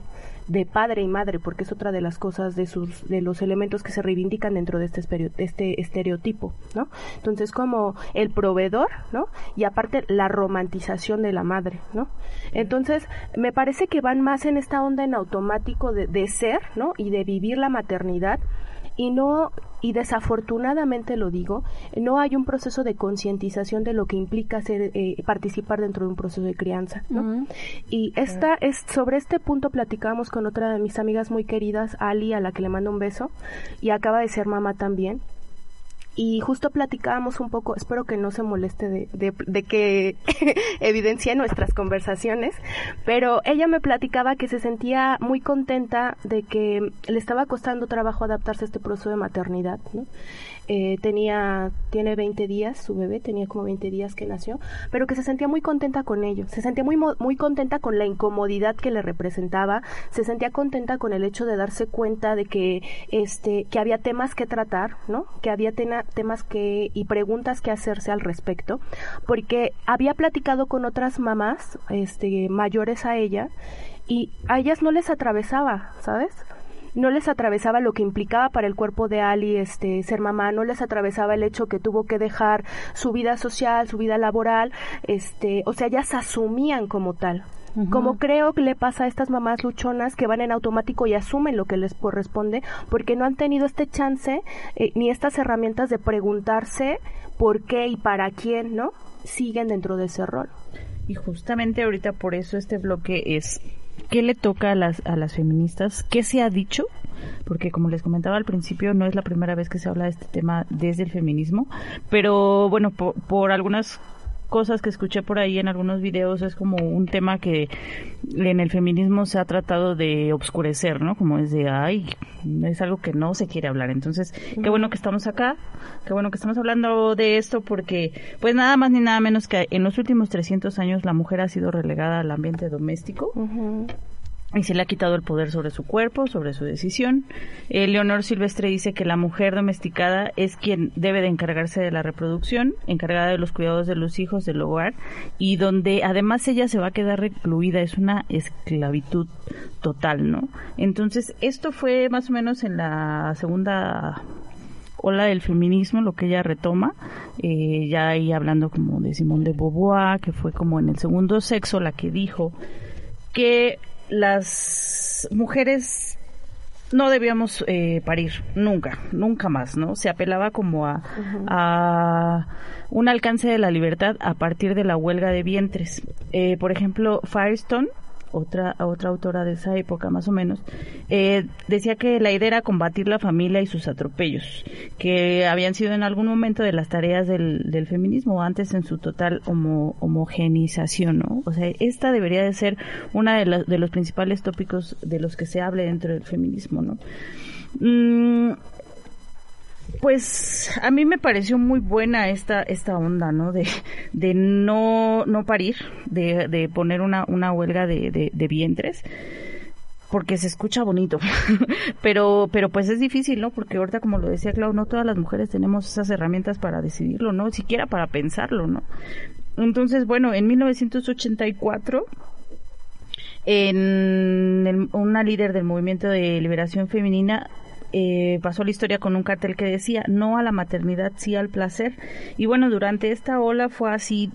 de padre y madre, porque es otra de las cosas de sus de los elementos que se reivindican dentro de este este estereotipo, ¿no? Entonces como el proveedor, ¿no? Y aparte la romantización de la madre, ¿no? Entonces me parece que van más en esta onda en automático de, de ser, ¿no? Y de vivir la maternidad y no y desafortunadamente lo digo no hay un proceso de concientización de lo que implica ser eh, participar dentro de un proceso de crianza ¿no? y esta es sobre este punto platicábamos con otra de mis amigas muy queridas Ali a la que le mando un beso y acaba de ser mamá también y justo platicábamos un poco, espero que no se moleste de, de, que evidencie nuestras conversaciones, pero ella me platicaba que se sentía muy contenta de que le estaba costando trabajo adaptarse a este proceso de maternidad, ¿no? Eh, tenía, tiene 20 días, su bebé tenía como 20 días que nació, pero que se sentía muy contenta con ello, se sentía muy, muy contenta con la incomodidad que le representaba, se sentía contenta con el hecho de darse cuenta de que, este, que había temas que tratar, ¿no? Que había temas que, y preguntas que hacerse al respecto, porque había platicado con otras mamás, este, mayores a ella, y a ellas no les atravesaba, ¿sabes? No les atravesaba lo que implicaba para el cuerpo de Ali este ser mamá, no les atravesaba el hecho que tuvo que dejar su vida social, su vida laboral, este, o sea, ellas asumían como tal. Como creo que le pasa a estas mamás luchonas que van en automático y asumen lo que les corresponde porque no han tenido este chance eh, ni estas herramientas de preguntarse por qué y para quién, ¿no? Siguen dentro de ese rol. Y justamente ahorita por eso este bloque es ¿Qué le toca a las, a las feministas? ¿Qué se ha dicho? Porque como les comentaba al principio, no es la primera vez que se habla de este tema desde el feminismo, pero bueno, por, por algunas cosas que escuché por ahí en algunos videos es como un tema que en el feminismo se ha tratado de obscurecer, ¿no? Como es de, ay, es algo que no se quiere hablar. Entonces, qué bueno que estamos acá, qué bueno que estamos hablando de esto porque, pues nada más ni nada menos que en los últimos 300 años la mujer ha sido relegada al ambiente doméstico y se le ha quitado el poder sobre su cuerpo, sobre su decisión. Eh, Leonor Silvestre dice que la mujer domesticada es quien debe de encargarse de la reproducción, encargada de los cuidados de los hijos del hogar y donde además ella se va a quedar recluida, es una esclavitud total, ¿no? Entonces, esto fue más o menos en la segunda ola del feminismo, lo que ella retoma, eh, ya ahí hablando como de Simone de Beauvoir, que fue como en el segundo sexo la que dijo que las mujeres no debíamos eh, parir nunca, nunca más, ¿no? Se apelaba como a, a, un alcance de la libertad a partir de la huelga de vientres. Eh, por ejemplo, Firestone otra, otra autora de esa época más o menos, eh, decía que la idea era combatir la familia y sus atropellos, que habían sido en algún momento de las tareas del, del feminismo, antes en su total homo, homogenización, ¿no? O sea, esta debería de ser una de, de los principales tópicos de los que se hable dentro del feminismo, ¿no? Mm, pues a mí me pareció muy buena esta esta onda, ¿no? De, de no, no parir, de, de poner una, una huelga de, de, vientres porque se escucha bonito, pero pero pues es difícil, ¿no? Porque ahorita como lo decía Clau, no todas las mujeres tenemos esas herramientas para decidirlo, ¿no? Siquiera para pensarlo, ¿no? Entonces, bueno, en 1984 en una líder del movimiento de liberación femenina eh, pasó la historia con un cartel que decía no a la maternidad, sí al placer. Y bueno, durante esta ola fue así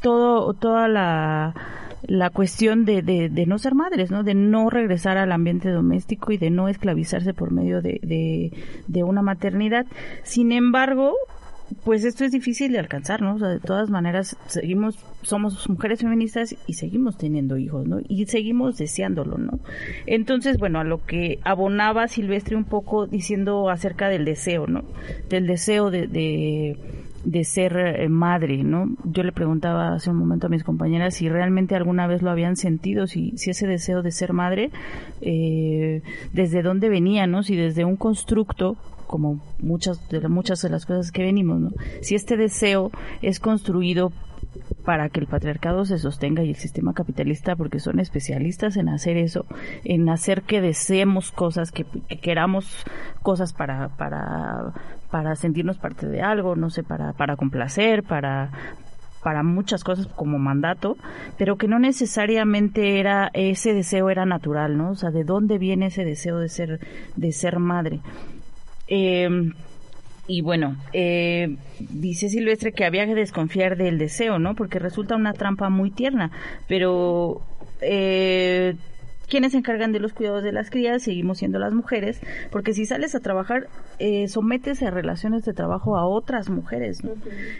todo, toda la, la cuestión de, de, no ser madres, ¿no? De no regresar al ambiente doméstico y de no esclavizarse por medio de, de, de una maternidad. Sin embargo, pues esto es difícil de alcanzar, ¿no? O sea, de todas maneras, seguimos, somos mujeres feministas y seguimos teniendo hijos, ¿no? Y seguimos deseándolo, ¿no? Entonces, bueno, a lo que abonaba Silvestre un poco diciendo acerca del deseo, ¿no? Del deseo de, de, ser eh, madre, ¿no? Yo le preguntaba hace un momento a mis compañeras si realmente alguna vez lo habían sentido, si, si ese deseo de ser madre, eh, desde dónde venía, ¿no? Si desde un constructo como muchas de, muchas de las cosas que venimos, ¿no? Si este deseo es construido para que el patriarcado se sostenga y el sistema capitalista, porque son especialistas en hacer eso, en hacer que deseemos cosas, que, queramos cosas para, para, para sentirnos parte de algo, no sé, para, para complacer, para, para muchas cosas como mandato, pero que no necesariamente era ese deseo era natural, ¿no? O sea, ¿de dónde viene ese deseo de ser de ser madre? Eh, y bueno, eh, dice Silvestre que había que desconfiar del deseo, ¿no? Porque resulta una trampa muy tierna, pero eh, quienes se encargan de los cuidados de las crías seguimos siendo las mujeres, porque si sales a trabajar, eh, sometes a relaciones de trabajo a otras mujeres, ¿no?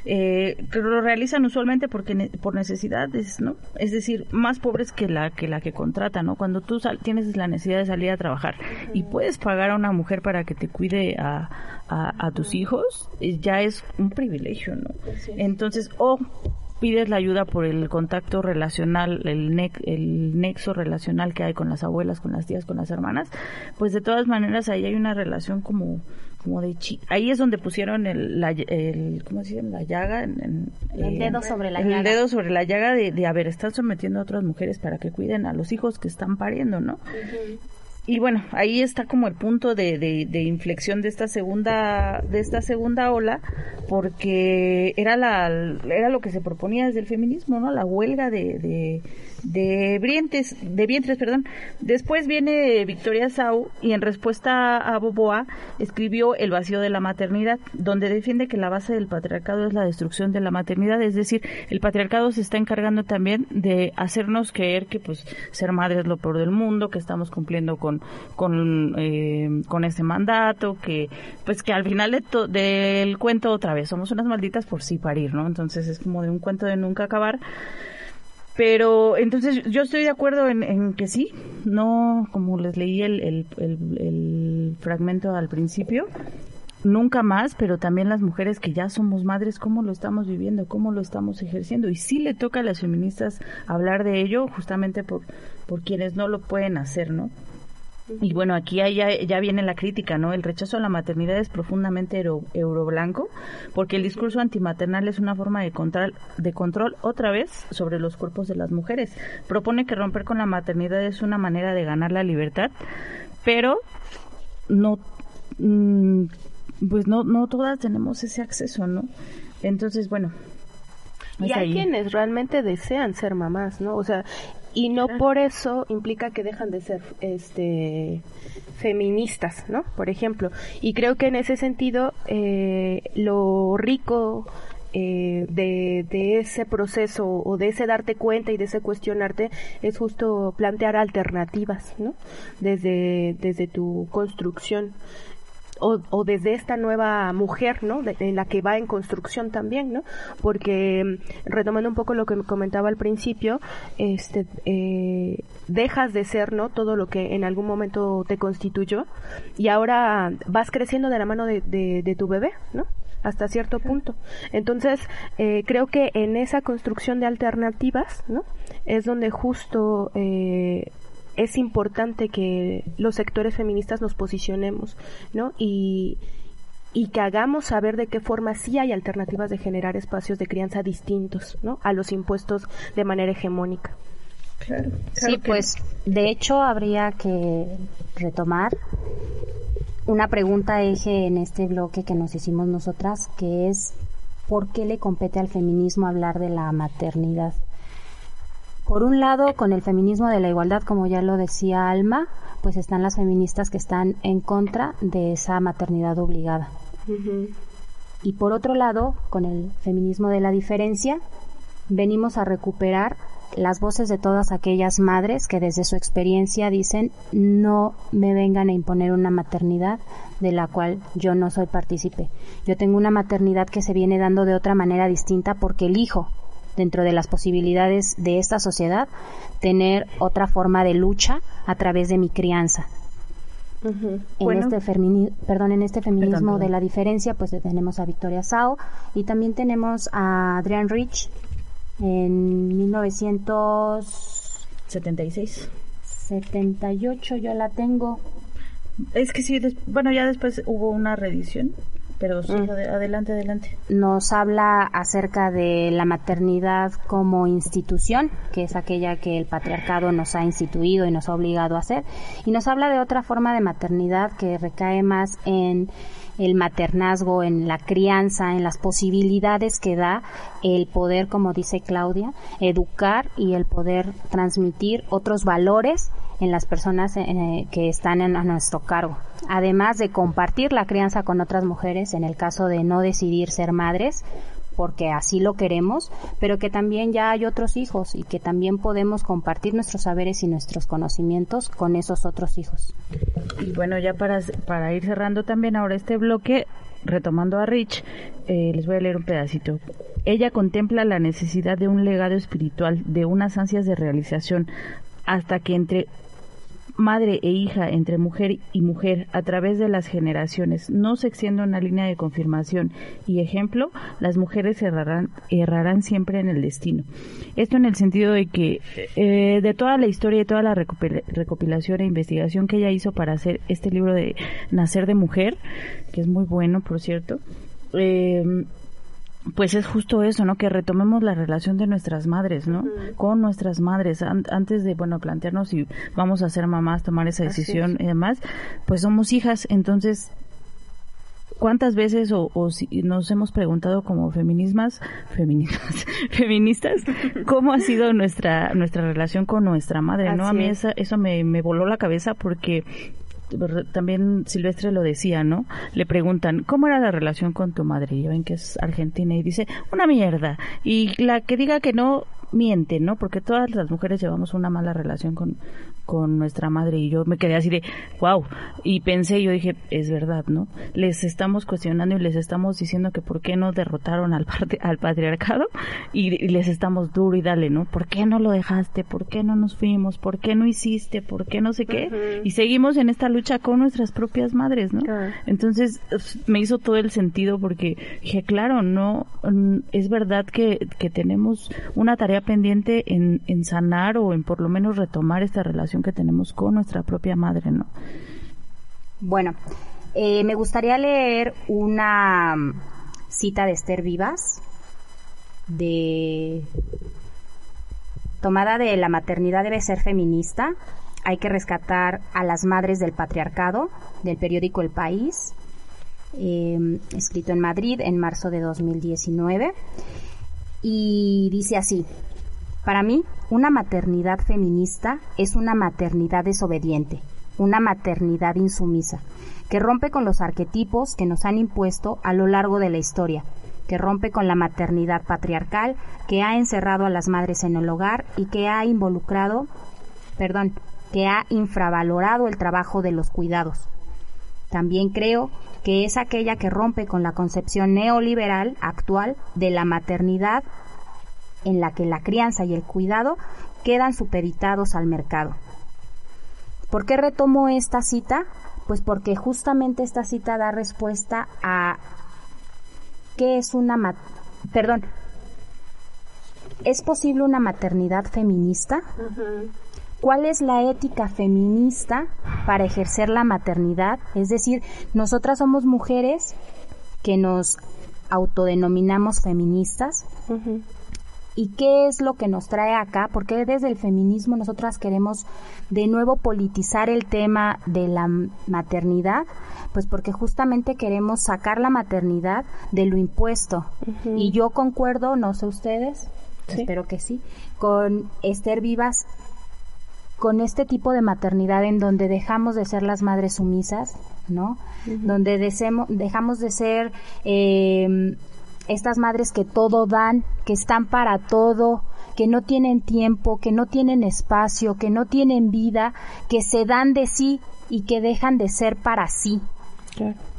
eh, lo realizan usualmente porque por necesidades, ¿no? Es decir, más pobres que la que la que contratan, ¿no? Cuando tú tienes la necesidad de salir a trabajar y puedes pagar a una mujer para que te cuide a, a, tus hijos, eh, ya es un privilegio, ¿no? Entonces, o pides la ayuda por el contacto relacional, el, el nexo relacional que hay con las abuelas, con las tías, con las hermanas, pues de todas maneras ahí hay una relación como como de chi ahí es donde pusieron el, la, el ¿cómo se llama? la llaga en, el dedo sobre la llaga. el dedo sobre la llaga de, de haber están sometiendo a otras mujeres para que cuiden a los hijos que están pariendo no y bueno, ahí está como el punto de, de, inflexión de esta segunda de esta segunda ola, porque era la era lo que se proponía desde el feminismo, ¿no? La huelga de, de vientres, de vientres, perdón. Después viene Victoria Sau y en respuesta a Boboa escribió El vacío de la maternidad, donde defiende que la base del patriarcado es la destrucción de la maternidad, es decir, el patriarcado se está encargando también de hacernos creer que pues ser madre es lo peor del mundo, que estamos cumpliendo con con eh, con ese mandato, que pues que al final de del cuento otra vez somos unas malditas por sí parir, ¿no? Entonces es como de un cuento de nunca acabar. Pero entonces yo estoy de acuerdo en, que sí, no como les leí el, el, el, fragmento al principio, nunca más, pero también las mujeres que ya somos madres, cómo lo estamos viviendo, cómo lo estamos ejerciendo. Y sí le toca a las feministas hablar de ello justamente por, por quienes no lo pueden hacer, ¿no? Y bueno, aquí ya, ya, viene la crítica, ¿no? El rechazo a la maternidad es profundamente euroblanco, porque el discurso antimaternal es una forma de control, de control otra vez sobre los cuerpos de las mujeres. Propone que romper con la maternidad es una manera de ganar la libertad, pero no, mm, pues no, no todas tenemos ese acceso, ¿no? Entonces, bueno, y hay quienes realmente desean ser mamás, ¿no? O sea, y no por eso implica que dejan de ser este feministas, ¿no? Por ejemplo, y creo que en ese sentido eh, lo rico eh, de, de, ese proceso o de ese darte cuenta y de ese cuestionarte es justo plantear alternativas, ¿no? Desde, desde tu construcción. O, desde esta nueva mujer, ¿no? en la que va en construcción también, ¿no? Porque mm, retomando un poco lo que comentaba al principio, este, eh, dejas de ser, ¿no? Todo lo que en algún momento te constituyó y ahora vas creciendo de la mano de, de, tu bebé, ¿no? hasta cierto punto. Entonces, eh, creo que en esa construcción de alternativas, ¿no? Es donde justo eh, es importante que los sectores feministas nos posicionemos, ¿no? Y, y que hagamos saber de qué forma sí hay alternativas de generar espacios de crianza distintos, ¿no? A los impuestos de manera hegemónica. Claro, sí, pues de hecho habría que retomar una pregunta eje en este bloque que nos hicimos nosotras, que es ¿por qué le compete al feminismo hablar de la maternidad? Por un lado, con el feminismo de la igualdad, como ya lo decía Alma, pues están las feministas que están en contra de esa maternidad obligada. Y por otro lado, con el feminismo de la diferencia, venimos a recuperar las voces de todas aquellas madres que desde su experiencia dicen no me vengan a imponer una maternidad de la cual yo no soy partícipe. Yo tengo una maternidad que se viene dando de otra manera distinta porque elijo dentro de las posibilidades de esta sociedad, tener otra forma de lucha a través de mi crianza. En este perdón, en este feminismo de la diferencia, pues tenemos a Victoria Sao y también tenemos a Adrian Rich en 1976. 78 yo la tengo. Es que sí, bueno, ya después hubo una reedición pero sí, mm. adelante, adelante. Nos habla acerca de la maternidad como institución, que es aquella que el patriarcado nos ha instituido y nos ha obligado a hacer, y nos habla de otra forma de maternidad que recae más en el maternazgo, en la crianza, en las posibilidades que da el poder, como dice Claudia, educar y el poder transmitir otros valores en las personas eh, que están en, a nuestro cargo. Además de compartir la crianza con otras mujeres en el caso de no decidir ser madres, porque así lo queremos, pero que también ya hay otros hijos y que también podemos compartir nuestros saberes y nuestros conocimientos con esos otros hijos. Y bueno, ya para, para ir cerrando también ahora este bloque, retomando a Rich, eh, les voy a leer un pedacito. Ella contempla la necesidad de un legado espiritual, de unas ansias de realización, hasta que entre madre e hija entre mujer y mujer a través de las generaciones no se extiende una línea de confirmación y ejemplo, las mujeres errarán, errarán siempre en el destino. Esto en el sentido de que eh, de toda la historia y toda la recopilación e investigación que ella hizo para hacer este libro de Nacer de Mujer, que es muy bueno, por cierto, eh, pues es justo eso, ¿no? Que retomemos la relación de nuestras madres, ¿no? Con nuestras madres. antes de, bueno, plantearnos si vamos a ser mamás, tomar esa decisión y demás, pues somos hijas. Entonces, ¿cuántas veces o, si nos hemos preguntado como feminismas, feministas, feministas, cómo ha sido nuestra nuestra relación con nuestra madre, ¿no? A mí esa, eso me, me voló la cabeza porque también Silvestre lo decía, ¿no? Le preguntan, ¿cómo era la relación con tu madre? Y ven que es argentina y dice, una mierda. Y la que diga que no, miente, ¿no? Porque todas las mujeres llevamos una mala relación con, con nuestra madre y yo me quedé así de, wow, y pensé, yo dije, es verdad, ¿no? Les estamos cuestionando y les estamos diciendo que por qué no derrotaron al, al patriarcado y, les estamos duro y dale, ¿no? ¿Por qué no lo dejaste? ¿Por qué no nos fuimos? ¿Por qué no hiciste? ¿Por qué no sé qué? Y seguimos en esta lucha con nuestras propias madres, ¿no? Entonces me hizo todo el sentido porque dije, claro, no, es verdad que, que tenemos una tarea pendiente en, en sanar o en por lo menos retomar esta relación que tenemos con nuestra propia madre, ¿no? Bueno, eh, me gustaría leer una mm, cita de Esther Vivas, de tomada de La maternidad debe ser feminista. Hay que rescatar a las madres del patriarcado, del periódico El País, eh, escrito en Madrid en marzo de 2019. Y dice así, para mí, una maternidad feminista es una maternidad desobediente, una maternidad insumisa, que rompe con los arquetipos que nos han impuesto a lo largo de la historia, que rompe con la maternidad patriarcal, que ha encerrado a las madres en el hogar y que ha involucrado, perdón, que ha infravalorado el trabajo de los cuidados. También creo que es aquella que rompe con la concepción neoliberal actual de la maternidad en la que la crianza y el cuidado quedan supeditados al mercado. ¿Por qué retomo esta cita? Pues porque justamente esta cita da respuesta a qué es una perdón, ¿es posible una maternidad feminista? ¿Cuál es la ética feminista para ejercer la maternidad? Es decir, nosotras somos mujeres que nos autodenominamos feministas. ¿Y qué es lo que nos trae acá? Porque desde el feminismo nosotras queremos de nuevo politizar el tema de la maternidad, pues porque justamente queremos sacar la maternidad de lo impuesto. Y yo concuerdo, no sé ustedes, espero que sí, con Esther Vivas, con este tipo de maternidad en donde dejamos de ser las madres sumisas, ¿no? Donde dejamos de ser eh, estas madres que todo dan, que están para todo, que no tienen tiempo, que no tienen espacio, que no tienen vida, que se dan de sí y que dejan de ser para sí.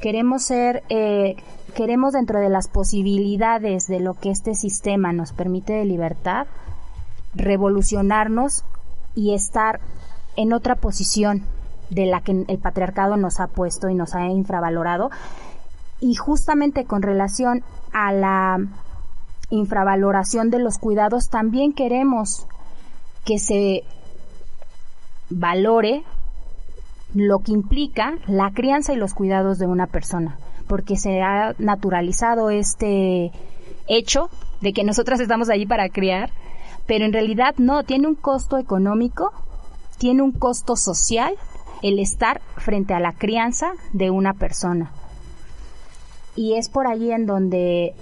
Queremos ser, eh, queremos dentro de las posibilidades de lo que este sistema nos permite de libertad, revolucionarnos y estar en otra posición de la que el patriarcado nos ha puesto y nos ha infravalorado. Y justamente con relación a la infravaloración de los cuidados, también queremos que se valore lo que implica la crianza y los cuidados de una persona, porque se ha naturalizado este hecho de que nosotras estamos allí para criar, pero en realidad no, tiene un costo económico, tiene un costo social el estar frente a la crianza de una persona. Y es por allí en donde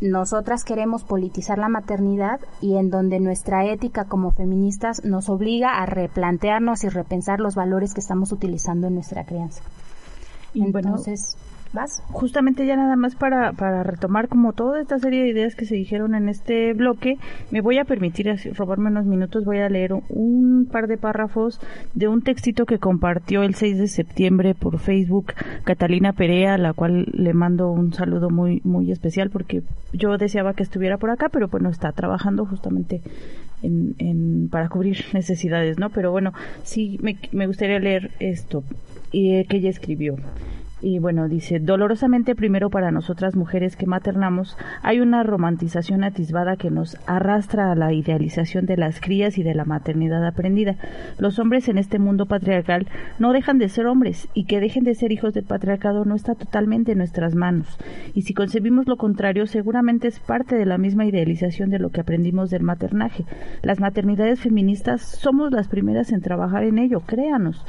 nosotras queremos politizar la maternidad y en donde nuestra ética como feministas nos obliga a replantearnos y repensar los valores que estamos utilizando en nuestra crianza. Entonces, Justamente ya nada más para, para retomar como toda esta serie de ideas que se dijeron en este bloque, me voy a permitir robarme unos minutos, voy a leer un par de párrafos de un textito que compartió el 6 de septiembre por Facebook Catalina Perea, a la cual le mando un saludo muy, muy especial porque yo deseaba que estuviera por acá, pero bueno, está trabajando justamente en, en, para cubrir necesidades, ¿no? Pero bueno, sí me, me gustaría leer esto eh, que ella escribió. Y bueno, dice, dolorosamente primero para nosotras mujeres que maternamos hay una romantización atisbada que nos arrastra a la idealización de las crías y de la maternidad aprendida. Los hombres en este mundo patriarcal no dejan de ser hombres y que dejen de ser hijos del patriarcado no está totalmente en nuestras manos. Y si concebimos lo contrario, seguramente es parte de la misma idealización de lo que aprendimos del maternaje. Las maternidades feministas somos las primeras en trabajar en ello, créanos.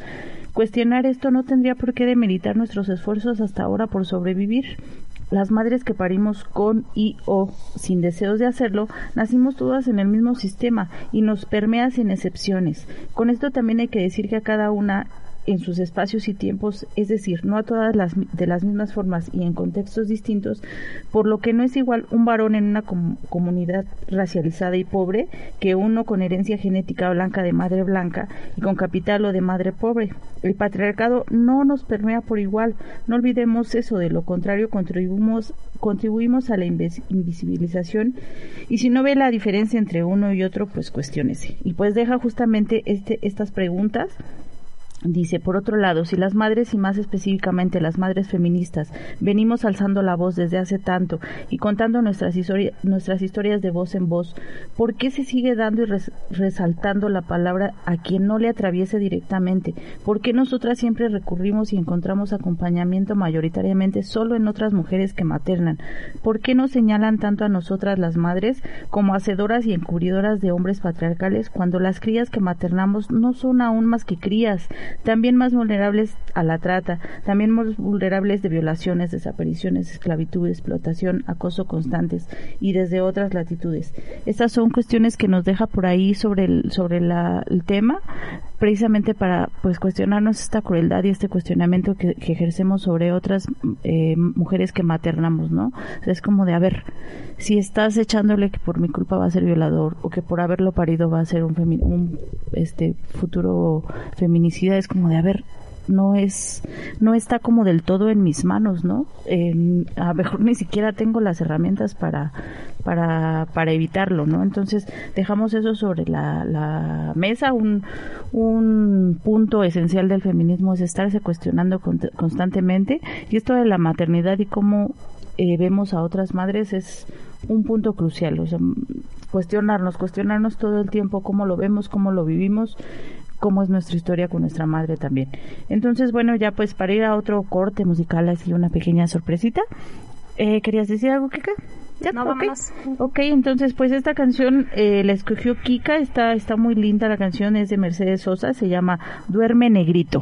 Cuestionar esto no tendría por qué demeritar nuestros esfuerzos hasta ahora por sobrevivir. Las madres que parimos con y o sin deseos de hacerlo, nacimos todas en el mismo sistema y nos permea sin excepciones. Con esto también hay que decir que a cada una en sus espacios y tiempos, es decir, no a todas las de las mismas formas y en contextos distintos, por lo que no es igual un varón en una comunidad racializada y pobre que uno con herencia genética blanca de madre blanca y con capital o de madre pobre. El patriarcado no nos permea por igual, no olvidemos eso, de lo contrario contribuimos contribuimos a la invisibilización y si no ve la diferencia entre uno y otro, pues cuestiónese. Y pues deja justamente este, estas preguntas Dice, por otro lado, si las madres y más específicamente las madres feministas venimos alzando la voz desde hace tanto y contando nuestras, nuestras historias de voz en voz, ¿por qué se sigue dando y resaltando la palabra a quien no le atraviese directamente? ¿Por qué nosotras siempre recurrimos y encontramos acompañamiento mayoritariamente solo en otras mujeres que maternan? ¿Por qué nos señalan tanto a nosotras las madres como hacedoras y encubridoras de hombres patriarcales cuando las crías que maternamos no son aún más que crías? También más vulnerables a la trata, también más vulnerables de violaciones, desapariciones, esclavitud, explotación, acoso constantes y desde otras latitudes. Estas son cuestiones que nos deja por ahí sobre el, sobre el tema, precisamente para pues cuestionarnos esta crueldad y este cuestionamiento que, ejercemos sobre otras eh, mujeres que maternamos, ¿no? es como de, a ver, si estás echándole que por mi culpa va a ser violador o que por haberlo parido va a ser un, un este futuro feminicida, es como de, a ver, no es no está como del todo en mis manos no a lo mejor ni siquiera tengo las herramientas para para para evitarlo no entonces dejamos eso sobre la, la mesa. Un un punto esencial del feminismo es estarse cuestionando constantemente. Y esto de la maternidad y cómo eh, vemos a otras madres es un punto crucial, o sea, cuestionarnos, cuestionarnos todo el tiempo cómo lo vemos, cómo lo vivimos, cómo es nuestra historia con nuestra madre también. Entonces, bueno, ya pues para ir a otro corte musical, así una pequeña sorpresita. Eh, ¿Querías decir algo, Kika? ¿Ya? No, okay. ok, entonces pues esta canción eh, la escogió Kika, está, está muy linda la canción, es de Mercedes Sosa, se llama Duerme Negrito.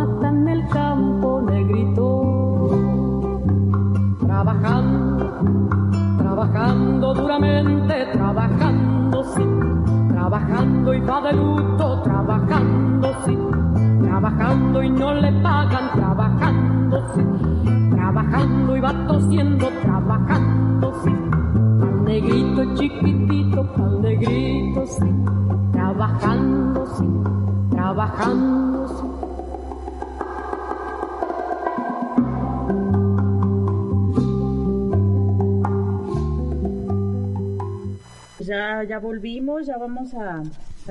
en el campo, negrito, trabajando, trabajando duramente, trabajando trabajando y va de luto, trabajando, sí, trabajando y no le pagan, trabajando, sí, trabajando y va tosiendo, trabajando, sí, pal negrito chiquitito, pal negrito, sí, trabajando, sí, trabajando, sí. Ya, volvimos, ya vamos a,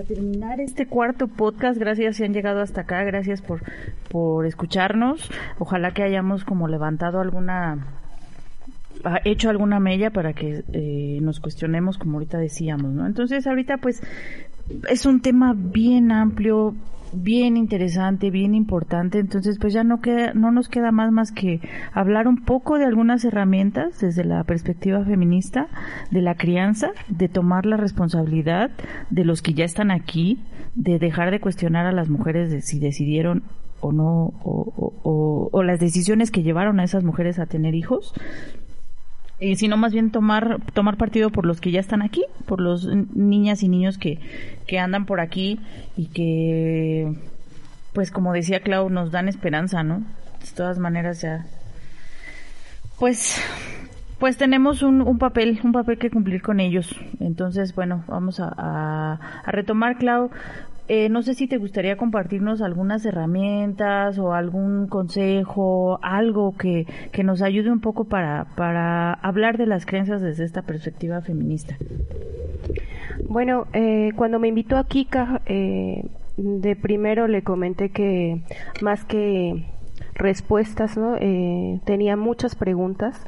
terminar este cuarto podcast. Gracias si han llegado hasta acá, gracias por, por escucharnos. Ojalá que hayamos como levantado alguna hecho alguna mella para que eh, nos cuestionemos como ahorita decíamos, ¿no? Entonces ahorita pues es un tema bien amplio, bien interesante, bien importante. Entonces, pues ya no queda, no nos queda más más que hablar un poco de algunas herramientas desde la perspectiva feminista de la crianza, de tomar la responsabilidad de los que ya están aquí, de dejar de cuestionar a las mujeres de si decidieron o no, o, o, o las decisiones que llevaron a esas mujeres a tener hijos sino más bien tomar tomar partido por los que ya están aquí, por los niñas y niños que, que andan por aquí y que, pues como decía Clau, nos dan esperanza, ¿no? De todas maneras ya, pues, pues tenemos un, un papel, un papel que cumplir con ellos. Entonces, bueno, vamos a, a, a retomar, Clau, eh, no sé si te gustaría compartirnos algunas herramientas o algún consejo, algo que, que nos ayude un poco para, para hablar de las creencias desde esta perspectiva feminista. Bueno, eh, cuando me invitó a Kika, eh, de primero le comenté que más que respuestas, ¿no? Eh, tenía muchas preguntas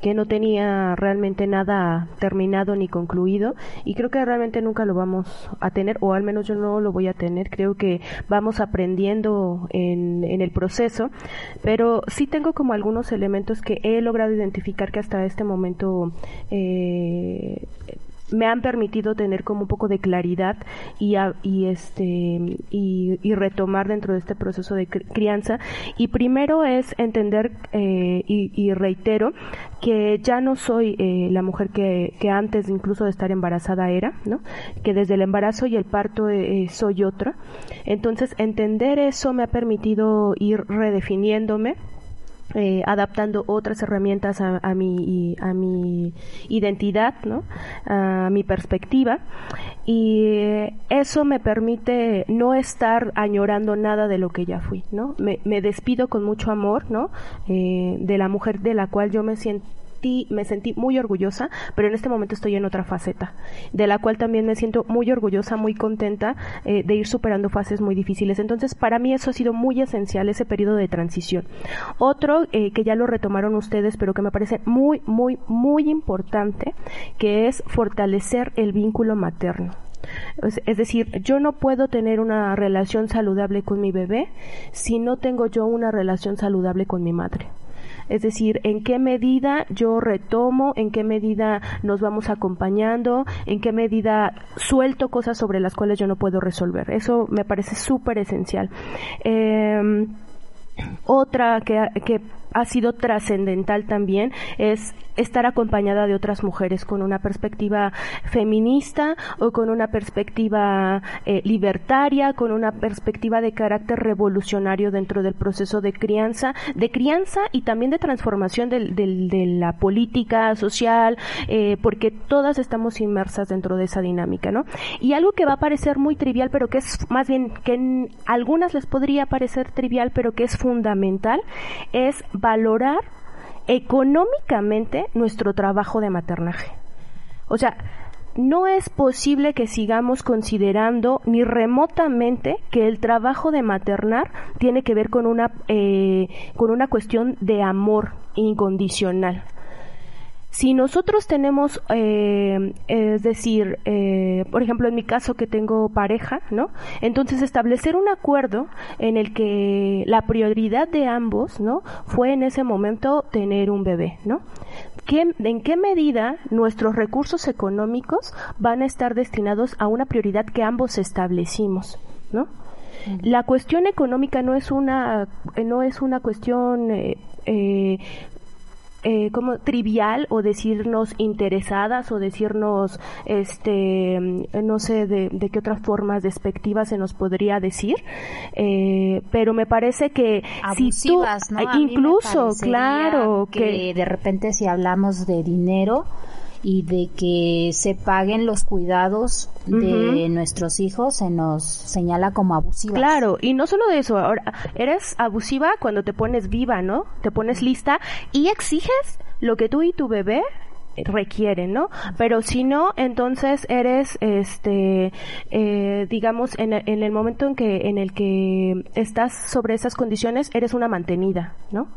que no tenía realmente nada terminado ni concluido y creo que realmente nunca lo vamos a tener o al menos yo no lo voy a tener. Creo que vamos aprendiendo en, en el proceso pero sí tengo como algunos elementos que he logrado identificar que hasta este momento eh, me han permitido tener como un poco de claridad y, y este y, retomar dentro de este proceso de crianza. Y primero es entender eh, y, reitero que ya no soy eh, la mujer que, que, antes incluso de estar embarazada era no que desde el embarazo y el parto eh, soy otra. Entonces entender eso me ha permitido ir redefiniéndome eh, adaptando otras herramientas a, a, mi, a mi identidad, ¿no? a mi perspectiva. Y eso me permite no estar añorando nada de lo que ya fui. ¿no? Me, me despido con mucho amor ¿no? Eh, de la mujer de la cual yo me siento me sentí muy orgullosa, pero en este momento estoy en otra faceta, de la cual también me siento muy orgullosa, muy contenta eh, de ir superando fases muy difíciles. Entonces, para mí eso ha sido muy esencial, ese periodo de transición. Otro eh, que ya lo retomaron ustedes, pero que me parece muy, muy, muy importante, que es fortalecer el vínculo materno. Es decir, yo no puedo tener una relación saludable con mi bebé si no tengo yo una relación saludable con mi madre. Es decir, en qué medida yo retomo, en qué medida nos vamos acompañando, en qué medida suelto cosas sobre las cuales yo no puedo resolver. Eso me parece súper esencial. Eh, otra que, que ha sido trascendental también es estar acompañada de otras mujeres con una perspectiva feminista o con una perspectiva eh, libertaria, con una perspectiva de carácter revolucionario dentro del proceso de crianza, de crianza y también de transformación del, de la política social, eh, porque todas estamos inmersas dentro de esa dinámica, ¿no? Y algo que va a parecer muy trivial, pero que es más bien que en algunas les podría parecer trivial, pero que es fundamental, es valorar económicamente nuestro trabajo de maternaje. O sea, no es posible que sigamos considerando ni remotamente que el trabajo de maternar tiene que ver con una, eh, con una cuestión de amor incondicional. Si nosotros tenemos, eh, es decir, eh, por ejemplo, en mi caso que tengo pareja, ¿no? Entonces establecer un acuerdo en el que la prioridad de ambos, ¿no? Fue en ese momento tener un bebé, ¿no? ¿En qué medida nuestros recursos económicos van a estar destinados a una prioridad que ambos establecimos, ¿no? La cuestión económica no es una no es una cuestión eh, eh, eh, como trivial o decirnos interesadas o decirnos este no sé de, qué otras formas despectivas se nos podría decir. Eh, pero me parece que Abusivas, si tú incluso claro que de repente si hablamos de dinero y de que se paguen los cuidados de nuestros hijos se nos señala como abusiva. Claro, y no solo de eso, ahora eres abusiva cuando te pones viva, ¿no? Te pones lista y exiges lo que tú y tu bebé requieren, ¿no? Pero si no, entonces eres, este, eh, digamos, en, en, el momento en que en el que estás sobre esas condiciones, eres una mantenida, ¿no?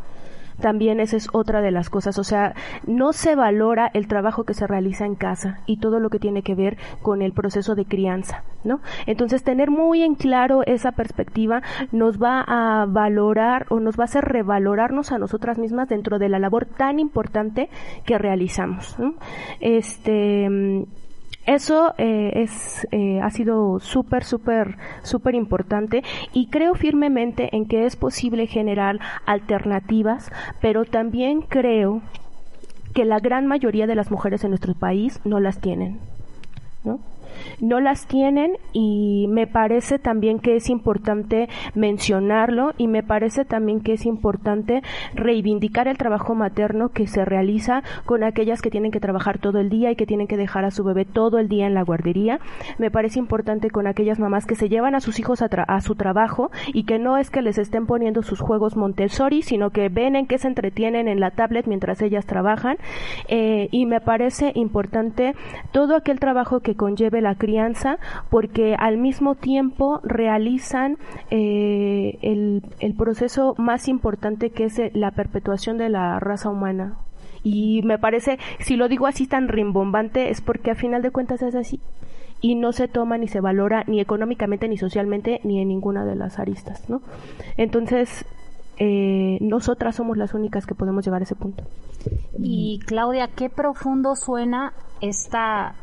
También esa es otra de las cosas. O sea, no se valora el trabajo que se realiza en casa y todo lo que tiene que ver con el proceso de crianza, ¿no? Entonces, tener muy en claro esa perspectiva nos va a valorar o nos va a hacer revalorarnos a nosotras mismas dentro de la labor tan importante que realizamos. Este eso eh, es, eh, ha sido súper, súper, súper importante y creo firmemente en que es posible generar alternativas, pero también creo que la gran mayoría de las mujeres en nuestro país no las tienen. ¿no? No las tienen y me parece también que es importante mencionarlo y me parece también que es importante reivindicar el trabajo materno que se realiza con aquellas que tienen que trabajar todo el día y que tienen que dejar a su bebé todo el día en la guardería. Me parece importante con aquellas mamás que se llevan a sus hijos a, su trabajo y que no es que les estén poniendo sus juegos Montessori, sino que ven en qué se entretienen en la tablet mientras ellas trabajan. Eh, y me parece importante todo aquel trabajo que conlleve la crianza porque al mismo tiempo realizan eh, el, proceso más importante que es eh, la perpetuación de la raza humana. Y me parece, si lo digo así tan rimbombante, es porque a final de cuentas es así y no se toma ni se valora ni económicamente ni socialmente ni en ninguna de las aristas, ¿no? Entonces, eh, nosotras somos las únicas que podemos llegar a ese punto. Y Claudia, qué profundo suena esta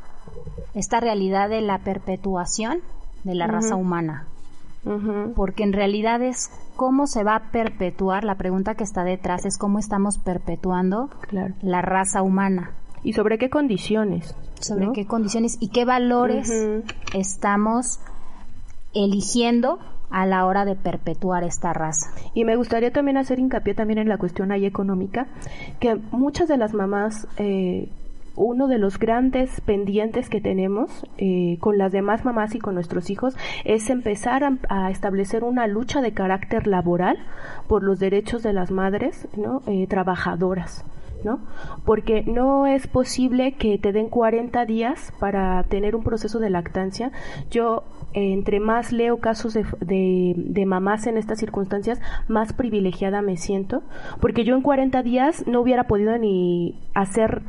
esta realidad de la perpetuación de la raza humana. Porque en realidad es cómo se va a perpetuar, la pregunta que está detrás es cómo estamos perpetuando la raza humana. ¿Y sobre qué condiciones? Sobre qué condiciones y qué valores estamos eligiendo a la hora de perpetuar esta raza. Y me gustaría también hacer hincapié también en la cuestión ahí económica, que muchas de las mamás eh, uno de los grandes pendientes que tenemos eh, con las demás mamás y con nuestros hijos es empezar a, establecer una lucha de carácter laboral por los derechos de las madres. Eh, trabajadoras. ¿no? Porque no es posible que te den 40 días para tener un proceso de lactancia. Yo entre más leo casos de, de, mamás en estas circunstancias, más privilegiada me siento, porque yo en 40 días no hubiera podido ni hacer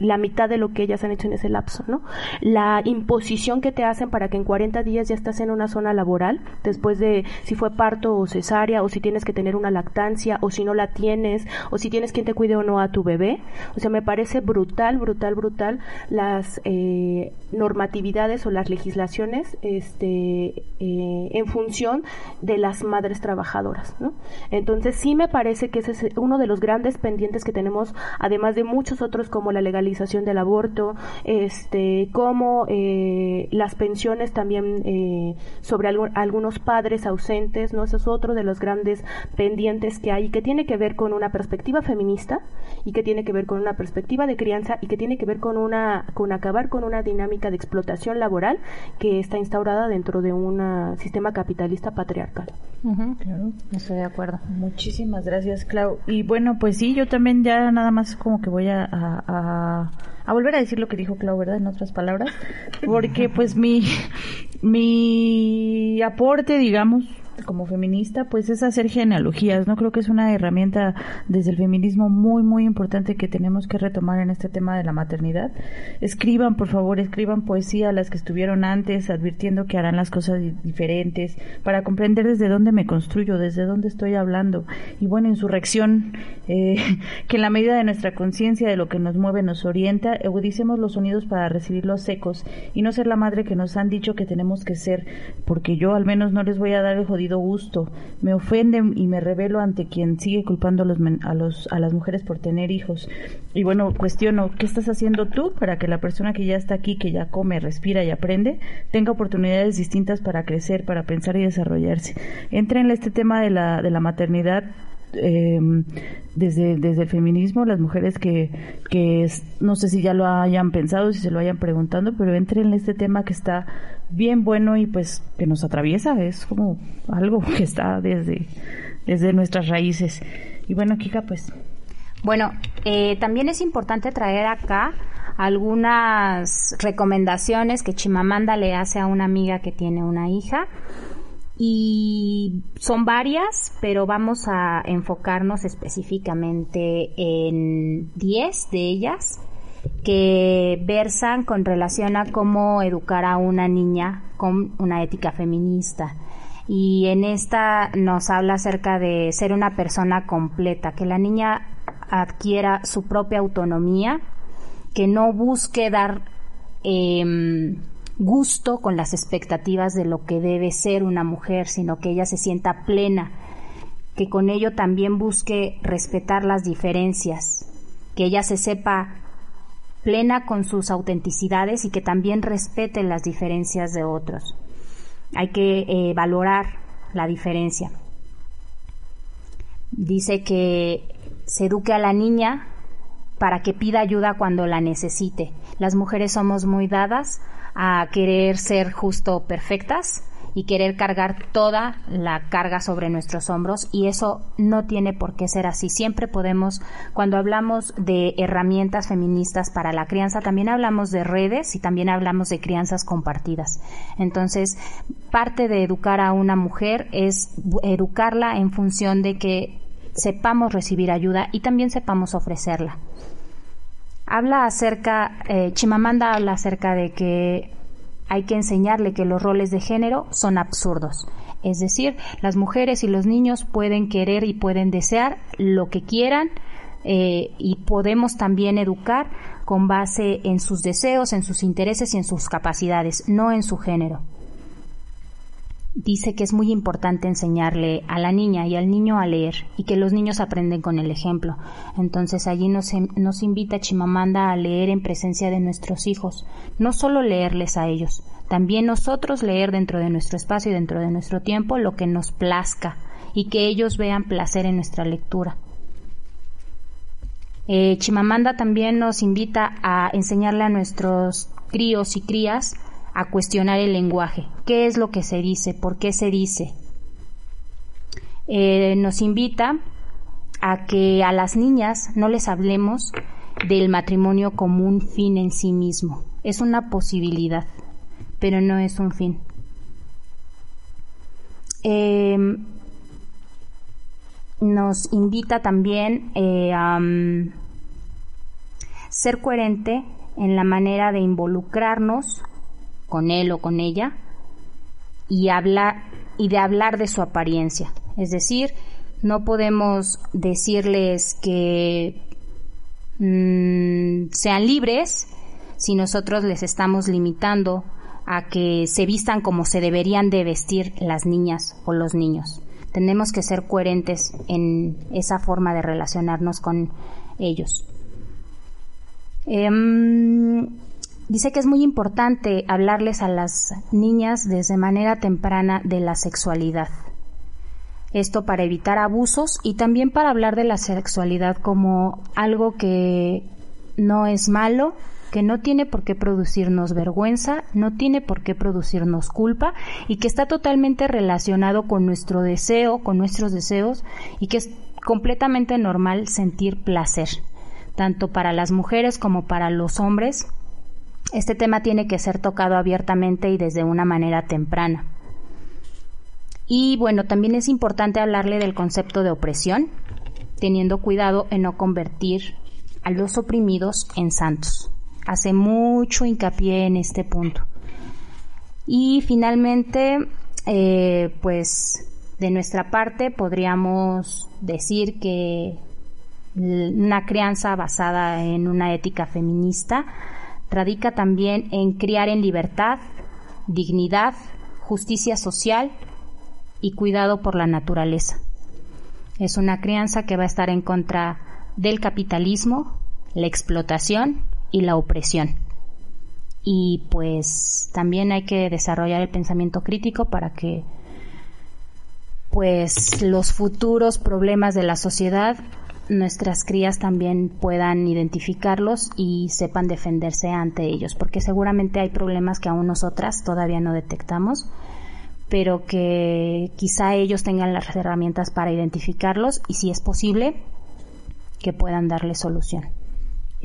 la mitad de lo que ellas han hecho en ese lapso, ¿no? La imposición que te hacen para que en 40 días ya estás en una zona laboral, después de si fue parto o cesárea, o si tienes que tener una lactancia, o si no la tienes, o si tienes quien te cuide o no a tu bebé. O sea, me parece brutal, brutal, brutal las eh, normatividades o las legislaciones este, eh, en función de las madres trabajadoras, ¿no? Entonces sí me parece que ese es uno de los grandes pendientes que tenemos, además de muchos otros como la legalidad del aborto, este, como eh, las pensiones también eh, sobre algunos padres ausentes, ¿no? Eso es otro de los grandes pendientes que hay, que tiene que ver con una perspectiva feminista y que tiene que ver con una perspectiva de crianza y que tiene que ver con una, con acabar con una dinámica de explotación laboral que está instaurada dentro de un sistema capitalista patriarcal. Claro, estoy de acuerdo. Muchísimas gracias, Clau. Y bueno, pues sí, yo también ya nada más como que voy a, a, volver a decir lo que dijo Clau, ¿verdad? En otras palabras. Porque pues mi, mi aporte, digamos, como feminista, pues es hacer genealogías, ¿no? Creo que es una herramienta desde el feminismo muy, muy importante que tenemos que retomar en este tema de la maternidad. Escriban, por favor, escriban poesía a las que estuvieron antes, advirtiendo que harán las cosas diferentes, para comprender desde dónde me construyo, desde dónde estoy hablando. Y bueno, insurrección, eh, que en la medida de nuestra conciencia de lo que nos mueve, nos orienta, eudicemos los sonidos para recibir los ecos y no ser la madre que nos han dicho que tenemos que ser, porque yo al menos no les voy a dar el jodido gusto. Me ofenden y me revelo ante quien sigue culpando a, los, a, los, a las mujeres por tener hijos. Y bueno, cuestiono, ¿qué estás haciendo tú para que la persona que ya está aquí, que ya come, respira y aprende, tenga oportunidades distintas para crecer, para pensar y desarrollarse? Entra en este tema de la, de la maternidad eh, desde, desde el feminismo, las mujeres que, que no sé si ya lo hayan pensado, si se lo hayan preguntando, pero entren en este tema que está bien bueno y pues que nos atraviesa, es como algo que está desde, desde nuestras raíces. Y bueno, Kika, pues. Bueno, eh, también es importante traer acá algunas recomendaciones que Chimamanda le hace a una amiga que tiene una hija y son varias, pero vamos a enfocarnos específicamente en 10 de ellas que versan con relación a cómo educar a una niña con una ética feminista. Y en esta nos habla acerca de ser una persona completa, que la niña adquiera su propia autonomía, que no busque dar eh, gusto con las expectativas de lo que debe ser una mujer, sino que ella se sienta plena, que con ello también busque respetar las diferencias, que ella se sepa plena con sus autenticidades y que también respete las diferencias de otros. Hay que eh, valorar la diferencia. Dice que se eduque a la niña para que pida ayuda cuando la necesite. Las mujeres somos muy dadas a querer ser justo perfectas y querer cargar toda la carga sobre nuestros hombros y eso no tiene por qué ser así. Siempre podemos, cuando hablamos de herramientas feministas para la crianza, también hablamos de redes y también hablamos de crianzas compartidas. Entonces, parte de educar a una mujer es educarla en función de que sepamos recibir ayuda y también sepamos ofrecerla habla acerca, eh, Chimamanda habla acerca de que hay que enseñarle que los roles de género son absurdos. Es decir, las mujeres y los niños pueden querer y pueden desear lo que quieran eh, y podemos también educar con base en sus deseos, en sus intereses y en sus capacidades, no en su género dice que es muy importante enseñarle a la niña y al niño a leer y que los niños aprenden con el ejemplo. Entonces allí nos, nos invita Chimamanda a leer en presencia de nuestros hijos, no solo leerles a ellos, también nosotros leer dentro de nuestro espacio y dentro de nuestro tiempo lo que nos plazca y que ellos vean placer en nuestra lectura. Eh, Chimamanda también nos invita a enseñarle a nuestros críos y crías a cuestionar el lenguaje. ¿Qué es lo que se dice? ¿Por qué se dice? Eh, nos invita a que a las niñas no les hablemos del matrimonio como un fin en sí mismo. Es una posibilidad, pero no es un fin. Em, nos invita también eh, a mm, ser coherente en la manera de involucrarnos con él o con ella y hablar y de hablar de su apariencia. Es decir, no podemos decirles que mm, sean libres si nosotros les estamos limitando a que se vistan como se deberían de vestir las niñas o los niños. Tenemos que ser coherentes en esa forma de relacionarnos con ellos. Em, dice que es muy importante hablarles a las niñas desde manera temprana de la sexualidad. Esto para evitar abusos y también para hablar de la sexualidad como algo que no es malo, que no tiene por qué producirnos vergüenza, no tiene por qué producirnos culpa y que está totalmente relacionado con nuestro deseo, con nuestros deseos y que es completamente normal sentir placer, tanto para las mujeres como para los hombres. Este tema tiene que ser tocado abiertamente y desde una manera temprana. Y bueno, también es importante hablarle del concepto de opresión, teniendo cuidado en no convertir a los oprimidos en santos hace mucho hincapié en este punto. Y finalmente, eh, pues de nuestra parte podríamos decir que una crianza basada en una ética feminista radica también en criar en libertad, dignidad, justicia social y cuidado por la naturaleza. Es una crianza que va a estar en contra del capitalismo, la explotación y la opresión. Y pues también hay que desarrollar el pensamiento crítico para que pues los futuros problemas de la sociedad nuestras crías también puedan identificarlos y sepan defenderse ante ellos, porque seguramente hay problemas que aún nosotras todavía no detectamos, pero que quizá ellos tengan las herramientas para identificarlos y si es posible que puedan darle solución.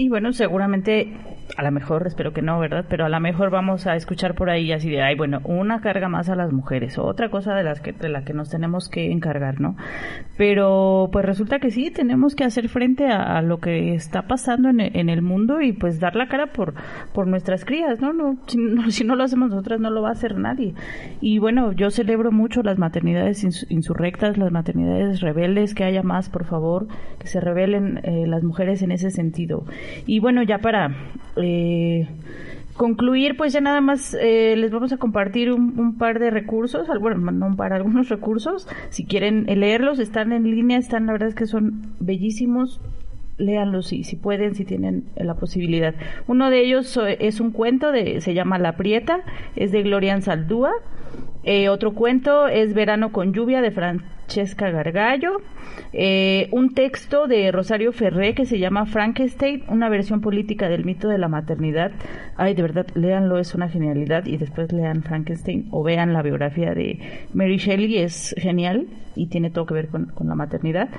Y bueno, seguramente, a lo mejor, espero que no, ¿verdad? Pero a lo mejor vamos a escuchar por ahí así de, ay, bueno, una carga más a las mujeres, otra cosa de, las que, de la que nos tenemos que encargar, ¿no? Pero pues resulta que sí, tenemos que hacer frente a, lo que está pasando en, en, el mundo y pues dar la cara por, por nuestras crías, ¿no? no si, no si, no lo hacemos nosotras, no lo va a hacer nadie. Y bueno, yo celebro mucho las maternidades insurrectas, las maternidades rebeldes, que haya más, por favor, que se rebelen eh, las mujeres en ese sentido. Y bueno, ya para eh, concluir, pues ya nada más eh, les vamos a compartir un, par de recursos, bueno, no para algunos recursos, si quieren leerlos, están en línea, están, la verdad es que son bellísimos, léanlos si, si pueden, si tienen la posibilidad. Uno de ellos es un cuento, de, se llama La Prieta, es de Gloria Saldúa. Eh, otro cuento es Verano con lluvia de Francesca Gargallo. Eh, un texto de Rosario Ferré que se llama Frankenstein, una versión política del mito de la maternidad. Ay, de verdad, léanlo, es una genialidad. Y después lean Frankenstein o vean la biografía de Mary Shelley, es genial y tiene todo que ver con, con la maternidad.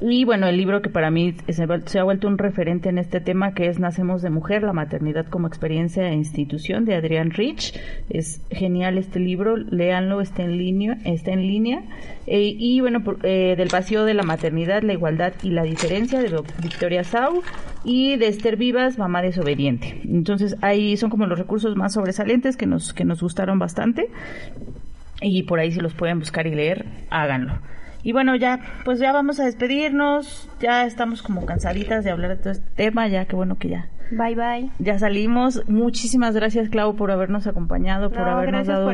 Y bueno, el libro que para mí se, ha vuelto un referente en este tema, que es Nacemos de Mujer, la maternidad como experiencia e institución, de Adrián Rich. Es genial este libro, léanlo, está en línea. Está en línea. Eh, y bueno, eh, del vacío de la maternidad, la igualdad y la diferencia, de Victoria Sau. Y de Esther Vivas, Mamá desobediente. Entonces, ahí son como los recursos más sobresalientes que nos, que nos gustaron bastante. Y por ahí si los pueden buscar y leer, háganlo. Y bueno, ya, pues ya vamos a despedirnos. Ya estamos como cansaditas de hablar de todo este tema, ya que bueno que ya Bye bye. Ya salimos. Muchísimas gracias, Clau, por habernos acompañado, por habernos dado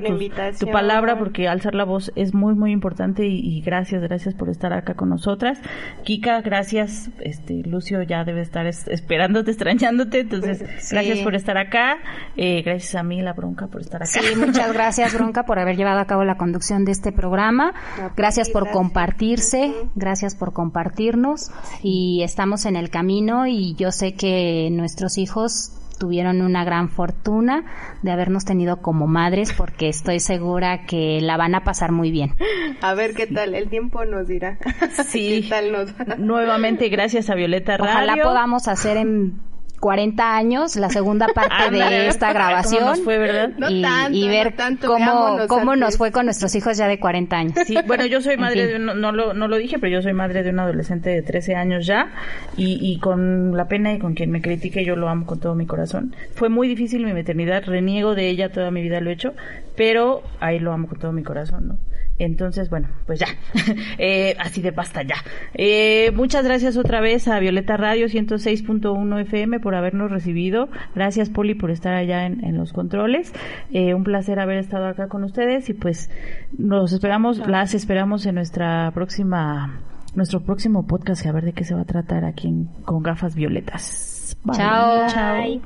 tu, palabra, porque alzar la voz es muy, muy importante y, gracias, gracias por estar acá con nosotras. Kika, gracias. Este, Lucio ya debe estar esperándote, extrañándote, entonces gracias por estar acá. Eh, gracias a mí, la Bronca, por estar acá. Sí, muchas gracias, Bronca, por haber llevado a cabo la conducción de este programa. Gracias por compartirse, gracias por compartirnos y estamos en el camino y yo sé que nuestro hijos tuvieron una gran fortuna de habernos tenido como madres porque estoy segura que la van a pasar muy bien. A ver qué tal, el tiempo nos dirá. Sí, ¿Qué tal nos nuevamente gracias a Violeta Radio. Ojalá podamos hacer en 40 años la segunda parte de esta grabación ¿Cómo nos fue, ¿verdad? No y, tanto, y ver no tanto, cómo, cómo nos fue con nuestros hijos ya de 40 años. Sí, bueno, yo soy En madre fin. de un, no lo, no lo dije, pero yo soy madre de un adolescente de 13 años ya y, y con la pena y con quien me critique yo lo amo con todo mi corazón. Fue muy difícil mi maternidad, reniego de ella toda mi vida lo he hecho, pero ahí lo amo con todo mi corazón, ¿no? Entonces, bueno, pues ya, Eh, así de basta ya. Eh, muchas gracias otra vez a Violeta Radio 106.1 FM por habernos recibido. Gracias Poli por estar allá en, en los controles. Eh, un placer haber estado acá con ustedes y pues nos esperamos, las esperamos en nuestra próxima, nuestro próximo podcast a ver de qué se va a tratar aquí en- con gafas violetas. Bye. Chao. Chao.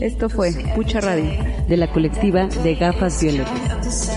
Esto fue Pucha Radio, de la colectiva de Gafas Violetas.